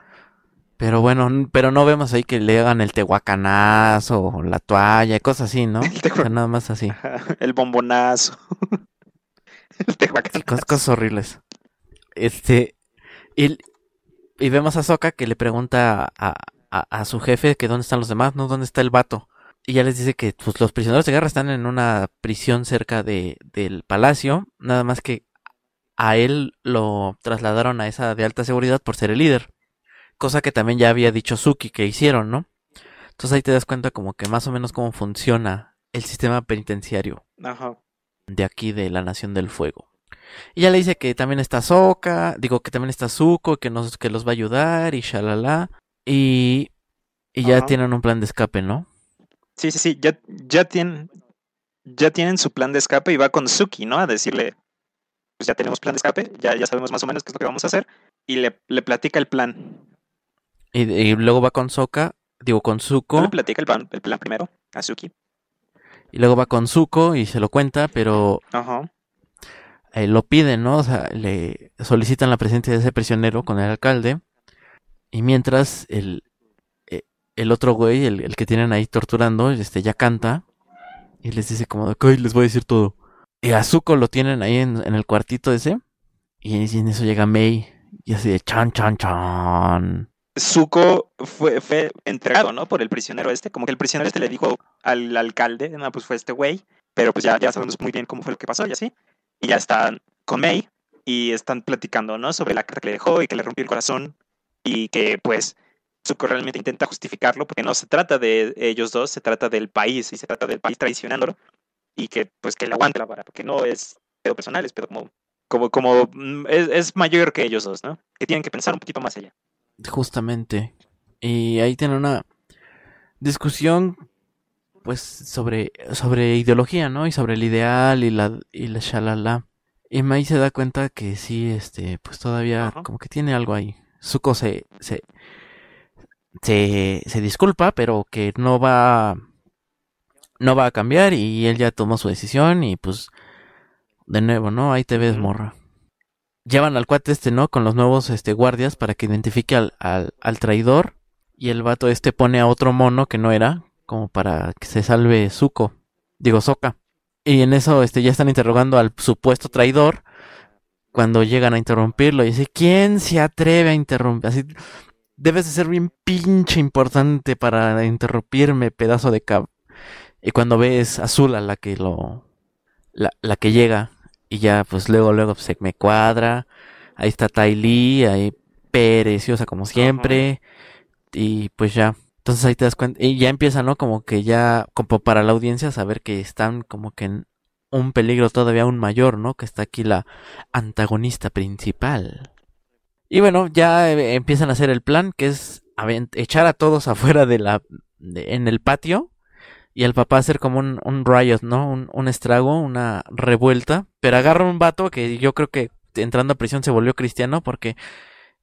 Pero bueno, pero no vemos ahí que le hagan el tehuacanazo, la toalla, cosas así, ¿no? nada más así. El bombonazo. el tehuacanazo. Cosas, cosas, horribles. Este. Y, y vemos a Soka que le pregunta a, a, su jefe que dónde están los demás, ¿no? ¿Dónde está el vato? Y ya les dice que pues, los prisioneros de guerra están en una prisión cerca de, del palacio. Nada más que a él lo trasladaron a esa de alta seguridad por ser el líder. Cosa que también ya había dicho Suki que hicieron, ¿no? Entonces ahí te das cuenta como que más o menos cómo funciona el sistema penitenciario de aquí de la Nación del Fuego. Y ya le dice que también está Soka, digo que también está Zuko, que, nos, que los va a ayudar y shalala. Y, y ya tienen un plan de escape, ¿no? Sí, sí, sí, ya, ya, tienen, ya tienen su plan de escape y va con Suki, ¿no? A decirle, pues ya tenemos plan de escape, ya, ya sabemos más o menos qué es lo que vamos a hacer, y le, le platica el plan. Y, luego va con Soka, digo con Zuko. le platica el plan, el plan primero a Suki. Y luego va con Zuko y se lo cuenta, pero Ajá. Eh, lo piden, ¿no? O sea, le solicitan la presencia de ese prisionero con el alcalde. Y mientras el, eh, el otro güey, el, el, que tienen ahí torturando, este ya canta. Y les dice como, ok, les voy a decir todo. Y a Zuko lo tienen ahí en, el cuartito ese. Y, en eso llega May. Y así de chan, chan, chan. Zuko fue, fue entregado, ¿no? Por el prisionero este. Como que el prisionero este le dijo al alcalde, no, pues fue este güey. Pero pues ya, ya sabemos muy bien cómo fue lo que pasó y así. Y ya están con May. Y están platicando, ¿no? Sobre la carta que le dejó y que le rompió el corazón. Y que pues Zuko realmente intenta justificarlo porque no se trata de ellos dos, se trata del país y se trata del país traicionándolo y que pues que le aguante la vara, porque no es pedo personal, es pedo como, como, como mm, es, mayor que ellos dos, ¿no? Que tienen que pensar un poquito más allá. Justamente. Y ahí tiene una discusión pues sobre, sobre ideología, ¿no? Y sobre el ideal y la, y la shalala. Y Mai se da cuenta que sí, este, pues todavía como que tiene algo ahí. Zuko se, se, se, se disculpa, pero que no va no va a cambiar y él ya tomó su decisión y pues de nuevo, ¿no? Ahí te ves, morra. Llevan al cuate este, ¿no? Con los nuevos este, guardias para que identifique al, al, traidor y el vato este pone a otro mono que no era, como para que se salve Zuko, digo Soka. Y en eso este, ya están interrogando al supuesto traidor cuando llegan a interrumpirlo y dice, ¿quién se atreve a interrumpir? Así, debes de ser bien pinche importante para interrumpirme, pedazo de cab y cuando ves azul a la que lo. La, la que llega. Y ya, pues luego, luego se me cuadra. Ahí está Tai Lee, ahí preciosa como siempre. Y pues ya. Entonces ahí te das cuenta. Y ya empieza, ¿no? Como que ya, como para la audiencia, saber que están como que un peligro todavía aún mayor, ¿no? Que está aquí la antagonista principal. Y bueno, ya eh, empiezan a hacer el plan, que es echar a todos afuera de la en el patio y el papá hacer como un, riot, ¿no? Un, estrago, una revuelta, pero agarra un vato que yo creo que entrando a prisión se volvió cristiano porque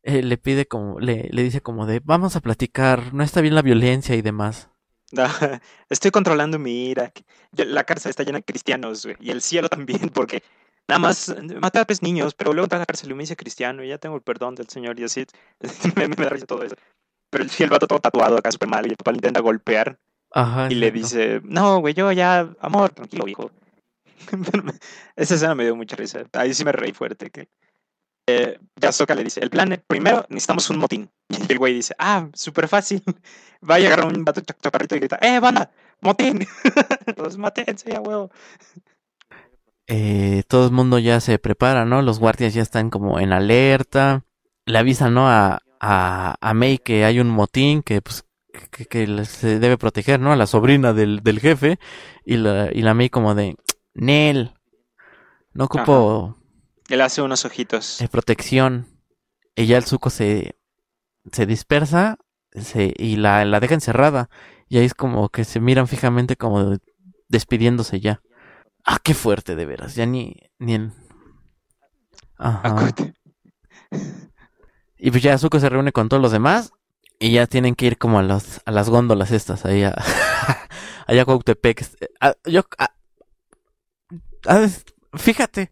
eh, le pide como, le dice como de, vamos a platicar, no está bien la violencia y demás. Estoy controlando mi ira. La cárcel está llena de cristianos, güey, y el cielo también, porque nada más eh, maté a tres niños, pero luego a la cárcel y me hice cristiano y ya tengo el perdón del Señor y así. me, me da risa todo eso. Pero el sí, el vato todo tatuado acá súper mal y el papá le intenta golpear Ajá. y le dice, no, güey, yo ya, amor, tranquilo, hijo. Esa escena me dio mucha risa. Ahí sí me reí fuerte. Que, eh, ya Sokka le dice, el plan, es, primero necesitamos un motín. Y el güey dice, ah, súper fácil. Va y agarra un vato chaparrito y grita, ¡eh, banda! ¡Motín! Los matense, ya huevo. eh, todo el mundo ya se prepara, ¿no? Los guardias ya están como en alerta. Le avisan, ¿no? A, a, a May que hay un motín que, pues, que, se debe proteger, ¿no? A la sobrina del, del jefe. Y la, y la May como de, Nel, no ocupo Él hace unos ojitos. eh, protección. Y ya el suco se, se dispersa se, y la, la deja encerrada. Y ahí es como que se miran fijamente como despidiéndose ya. Ah, qué fuerte de veras. Ya ni, ni en... Ajá. Y pues ya Zuko se reúne con todos los demás. Y ya tienen que ir como a las, a las góndolas estas, ahí a, allá a Cuautepec. Ah, yo, ah, ah, es- fíjate, eh,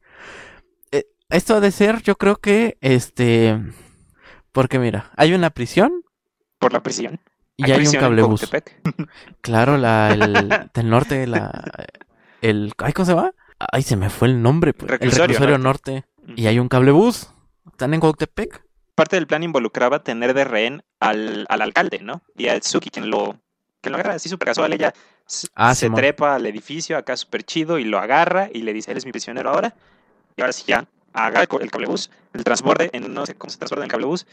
esto ha de ser, yo creo que, este, porque mira, hay una prisión Por la prisión. y hay un prisión en cablebús. Cuautepec. Claro, la, el, del norte, la, el, ay, ¿cómo se llama? Ay, se me fue el nombre, pues. El Reclusorio norte. Y hay un cablebús. Están en Cuautepec. Parte del plan involucraba tener de rehén al, al alcalde, ¿no? Y a Tsuki, quien lo, quien lo agarra así súper casual. Ella Ah, se trepa al edificio acá súper chido y lo agarra y le dice, eres mi prisionero ahora. Y ahora sí ya agarra el, cablebús, el transborde, en, no sé cómo se transborda el cablebús.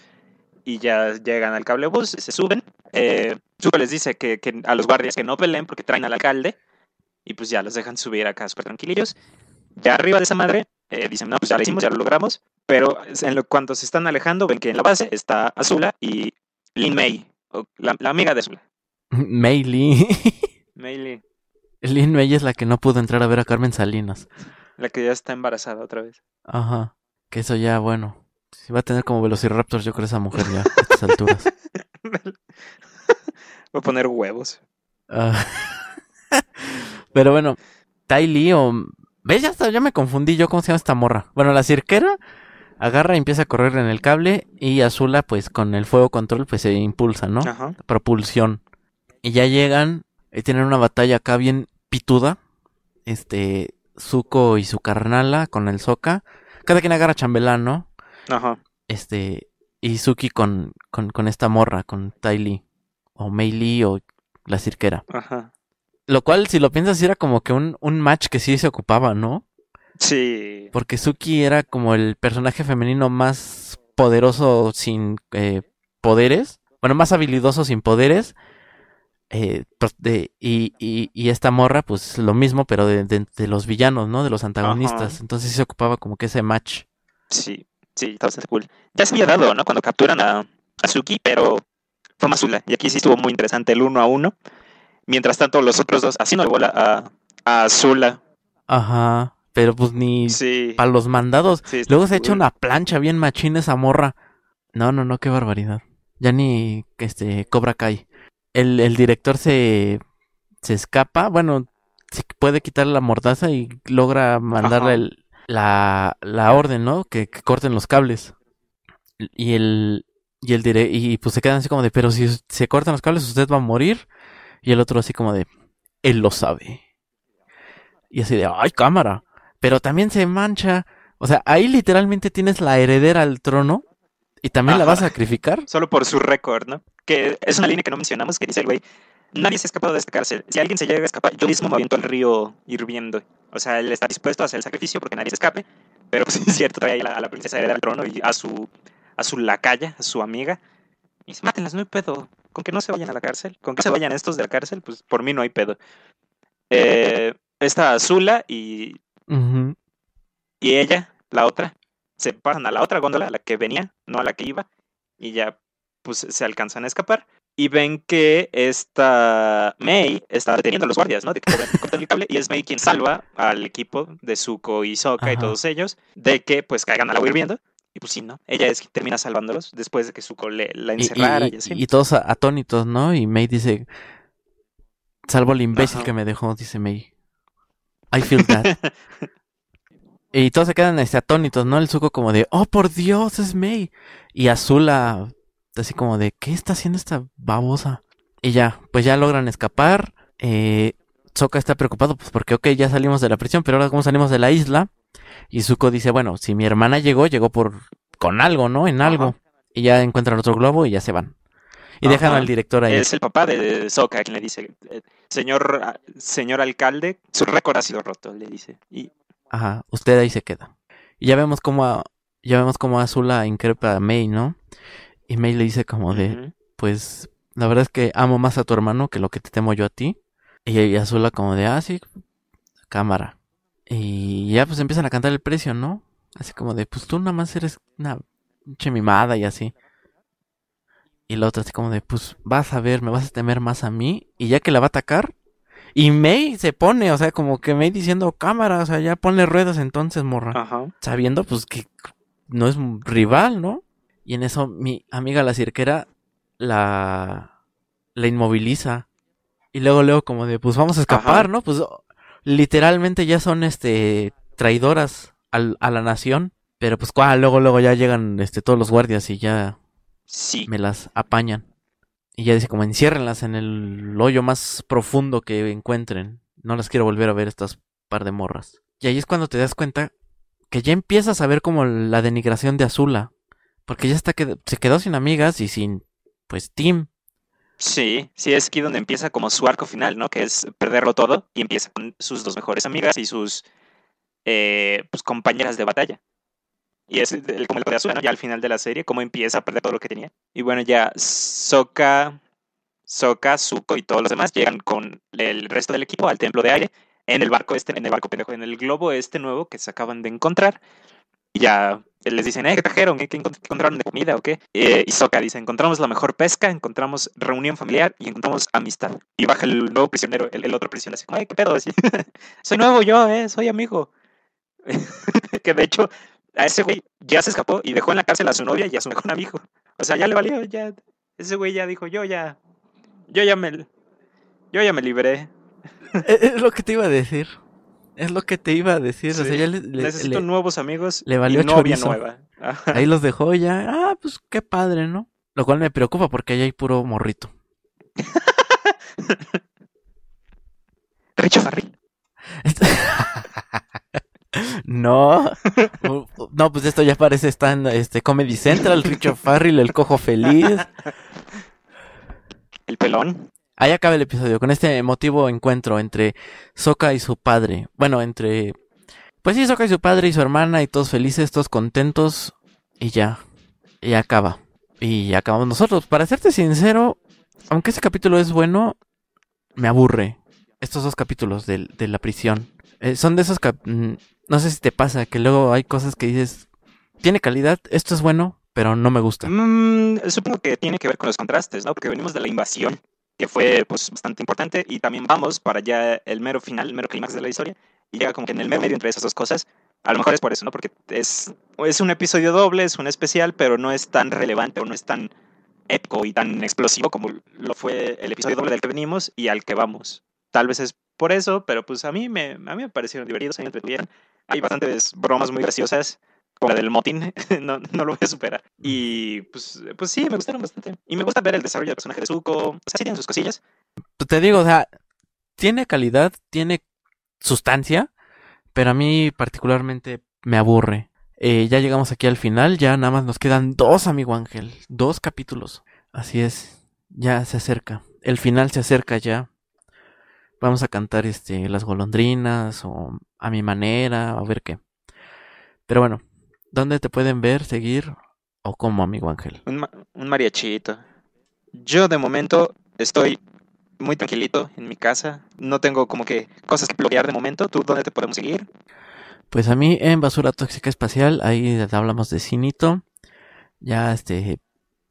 Y ya llegan al cablebús, se suben. Eh, Zuko les dice que, que a los guardias que no peleen porque traen al alcalde. Y pues ya los dejan subir acá súper tranquilillos. Ya arriba de esa madre, eh, dicen, no, pues ya lo hicimos, ya lo logramos. Pero en lo, cuando se están alejando, ven que en la base está Azula y Lin Mei, la, la amiga de Azula. Mei Lee. Mei Lin, Lin May es la que no pudo entrar a ver a Carmen Salinas. La que ya está embarazada otra vez. Ajá. Que eso ya, bueno. Si va a tener como Velociraptors, yo creo esa mujer ya, a estas alturas. Voy a poner huevos. Ah. Pero bueno, Tai Lee o... ¿Ves? Ya, hasta- ya me confundí yo cómo se llama esta morra. Bueno, la cirquera agarra y empieza a correr en el cable y Azula pues con el fuego control pues se impulsa, ¿no? Ajá. propulsión. Y ya llegan y tienen una batalla acá bien pituda. Este, Zuko y su carnala con el Soka. Cada quien agarra chambelán, ¿no? Ajá. Este, y Suki con, con, con esta morra, con Tai Lee. O Mei Lee o la cirquera. Ajá. Lo cual, si lo piensas, era como que un, un match que sí se ocupaba, ¿no? Sí. Porque Suki era como el personaje femenino más poderoso sin eh, poderes. Bueno, más habilidoso sin poderes. Eh, pro- de- y, y, y esta morra, pues lo mismo, pero de, de- de los villanos, ¿no? De los antagonistas. Ajá. Entonces sí se ocupaba como que ese match. Sí. Sí, está bastante cool. Ya se había dado, ¿no? Cuando capturan a, a Suki, pero fue más Azula. Y aquí sí estuvo muy interesante el uno a uno. Mientras tanto, los otros dos haciendo bola a, a Azula. Ajá. Pero pues ni Sí. para los mandados. sí, Luego se echa cool. una plancha bien machina esa morra. No, no, no, qué barbaridad. Ya ni este Cobra Kai. El, el director se, se escapa. Bueno, se puede quitarle la mordaza y logra mandarle el- la, la orden, ¿no? Que, que corten los cables. Y el, y el dire- y pues se quedan así como de, pero si se cortan los cables, usted va a morir. Y el otro así como de, él lo sabe. Y así de, ay, cámara. Pero también se mancha. O sea, ahí literalmente tienes la heredera al trono y también la vas a sacrificar. Solo por su récord, ¿no? Que es una línea que no mencionamos que dice el güey, nadie se ha escapado de esta cárcel. Si alguien se llega a escapar, yo mismo me aviento al río hirviendo. O sea, él está dispuesto a hacer el sacrificio porque nadie se escape. Pero pues es cierto, trae a la, a la princesa al trono y a su, a su lacaya, a su amiga. Y dice, mátenlas, no hay pedo. Con que no se vayan a la cárcel. Con que se vayan estos de la cárcel, pues por mí no hay pedo. Eh, esta Azula y y ella, la otra, se pasan a la otra góndola, a la que venía, no a la que iba, y ya pues se alcanzan a escapar. y ven que esta May está deteniendo a los guardias, ¿no? De que el cable y es May quien salva al equipo de Zuko y Sokka y todos ellos de que pues caigan al agua hirviendo. Y pues sí, ¿no? Ella es quien termina salvándolos después de que Zuko le, la y- encerrara y, y- así. y todos atónitos, ¿no? Y May dice, salvo al imbécil Ajá. que me dejó, dice May. I feel that. Y todos se quedan este, atónitos, ¿no? El suco como de, oh, por Dios, es May. Y Azula, así como de, ¿qué está haciendo esta babosa? Y ya, pues ya logran escapar. Eh, está preocupado, pues porque, ok, ya salimos de la prisión, pero ahora cómo salimos de la isla. Y Zuko dice, bueno, si mi hermana llegó, llegó por con algo, ¿no? En algo. Ajá. Y ya encuentran otro globo y ya se van. Y dejan al director ahí. Es el papá de Sokka quien le dice, eh, señor, ah, señor alcalde, su récord ha sido roto, le dice. Y Ajá, usted ahí se queda. Y ya vemos cómo a- ya vemos cómo Azula increpa a May, ¿no? Y May le dice como de, pues, la verdad es que amo más a tu hermano que lo que te temo yo a ti. Y, y Azula como de, ah, sí, cámara. Y ya pues empiezan a cantar el precio, ¿no? Así como de, pues tú nada más eres una pinche mimada y así. Y la otra así como de, pues vas a ver, me vas a temer más a mí. Y ya que la va a atacar. Y May se pone, o sea, como que May diciendo cámara, o sea, ya ponle ruedas entonces, morra. Ajá. Sabiendo pues que no es rival, ¿no? Y en eso mi amiga la cirquera la, la inmoviliza. Y luego luego como de, pues vamos a escapar, Ajá. ¿no? Pues literalmente ya son este traidoras al- a la nación. Pero pues cuál, luego luego ya llegan este todos los guardias y ya Sí. me las apañan. Y ya dice como enciérrenlas en el hoyo más profundo que encuentren. No las quiero volver a ver estas par de morras. Y ahí es cuando te das cuenta que ya empiezas a ver como la denigración de Azula. Porque ya está que se quedó sin amigas y sin pues Tim. Sí, sí, es aquí donde empieza como su arco final, ¿no? Que es perderlo todo y empieza con sus dos mejores amigas y sus eh, pues, compañeras de batalla. Y es el, como el Azula, ¿no? Ya al final de la serie, cómo empieza a perder todo lo que tenía. Y bueno, ya Sokka, Sokka, Zuko y todos los demás llegan con el resto del equipo al templo de aire en el barco este, en el barco pendejo, en el globo este nuevo que se acaban de encontrar. Y ya les dicen, eh, ¿qué trajeron? ¿Qué, qué encont- qué encontraron de comida o qué? Eh, y Sokka dice, encontramos la mejor pesca, encontramos reunión familiar y encontramos amistad. Y baja el nuevo prisionero, el, el otro prisionero, así, ay, ¿qué pedo? Así, soy nuevo yo, eh, soy amigo. que de hecho, a ese güey ya se escapó y dejó en la cárcel a su novia y a su mejor amigo. O sea, ya le valió, ya, ese güey ya dijo, yo ya, yo ya me, yo ya me libré. Es, lo que te iba a decir. Es lo que te iba a decir. O sea, Sí, ya le- le- Necesito le- nuevos amigos le valió y novia chorizo. nueva. Ajá. ahí los dejó ya. Ah, pues qué padre, ¿no? Lo cual me preocupa porque ahí hay puro morrito. Richo Farrell. No, no, pues esto ya parece en este Comedy Central, Richard Farrell, el cojo feliz. El pelón. Ahí acaba el episodio con este emotivo encuentro entre Sokka y su padre. Bueno, entre pues sí, Sokka y su padre y su hermana y todos felices, todos contentos y ya. Y acaba. Y acabamos nosotros. Para serte sincero, aunque este capítulo es bueno, me aburre. Estos dos capítulos de, de la prisión. Eh, son de esos cap- mm, no sé si te pasa que luego hay cosas que dices, tiene calidad, esto es bueno, pero no me gusta. Mm, supongo que tiene que ver con los contrastes, ¿no? Porque venimos de la invasión, que fue pues bastante importante, y también vamos para ya el mero final, el mero clímax de la historia, y llega como que en el medio entre esas dos cosas. A lo mejor es por eso, ¿no? Porque es, es un episodio doble, es un especial, pero no es tan relevante o no es tan épico y tan explosivo como lo fue el episodio doble del que venimos y al que vamos. Tal vez es por eso, pero pues a mí me, a mí me parecieron divertidos, a mí me entretuvieron. Hay bastantes bromas muy graciosas, como la del motín, no, no lo voy a superar. Y pues, pues sí, me gustaron bastante. Y me gusta ver el desarrollo del personaje de Zuko. O sea, sí tiene sus cosillas. Pues Te digo, o sea, tiene calidad, tiene sustancia, pero a mí particularmente me aburre. Eh, ya llegamos aquí al final, ya nada más nos quedan dos, amigo Ángel, dos capítulos. Así es, ya se acerca. El final se acerca ya. Vamos a cantar este las golondrinas o a mi manera, a ver qué. Pero bueno, ¿dónde te pueden ver, seguir o cómo, amigo Ángel? Un, ma- un mariachito. Yo de momento estoy muy tranquilito en mi casa. No tengo como que cosas que bloquear de momento. ¿Tú dónde te podemos seguir? Pues a mí en Basura Tóxica Espacial, ahí hablamos de Cinito. Ya este,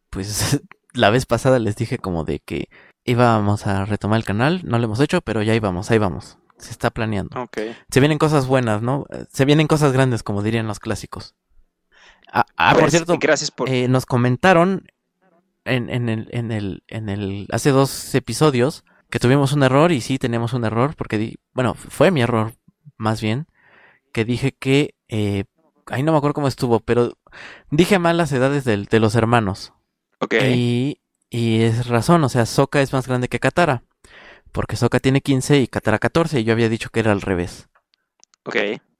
pues la vez pasada les dije como de que íbamos a retomar el canal, no lo hemos hecho, pero ya íbamos, ahí vamos. Se está planeando. Ok. Se vienen cosas buenas, ¿no? Eh, Se vienen cosas grandes, como dirían los clásicos. Ah, ah, por cierto, gracias por. eh, nos comentaron en, en el, en el, en el, hace dos episodios que tuvimos un error y sí tenemos un error porque di, bueno, fue mi error más bien, que dije que, eh, ahí no me acuerdo cómo estuvo, pero dije mal las edades del- de los hermanos. ok. Y, y es razón, o sea, Sokka es más grande que Katara, porque Sokka tiene 15 y Katara 14 y yo había dicho que era al revés. Ok.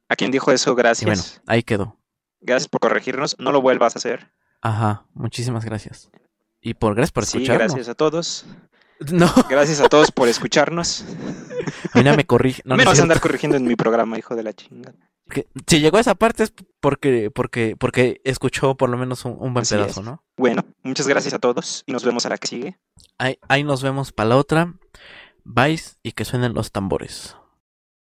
¿A quién dijo eso? Y Gracias. bueno, ahí quedó. Gracias por corregirnos. No lo vuelvas a hacer. Ajá, muchísimas gracias. Y por gracias por sí, escucharnos. gracias a todos. No, Gracias a todos por escucharnos. a mí no me corrige. No, no me es vas a cierto. andar corrigiendo en mi programa, hijo de la chingada. Que- si llegó a esa parte es porque, porque, porque escuchó por lo menos un, un buen Así pedazo, es. ¿no? Bueno, muchas gracias a todos y nos vemos a la que sigue. Ahí, ahí nos vemos para la otra. Vais y que suenen los tambores.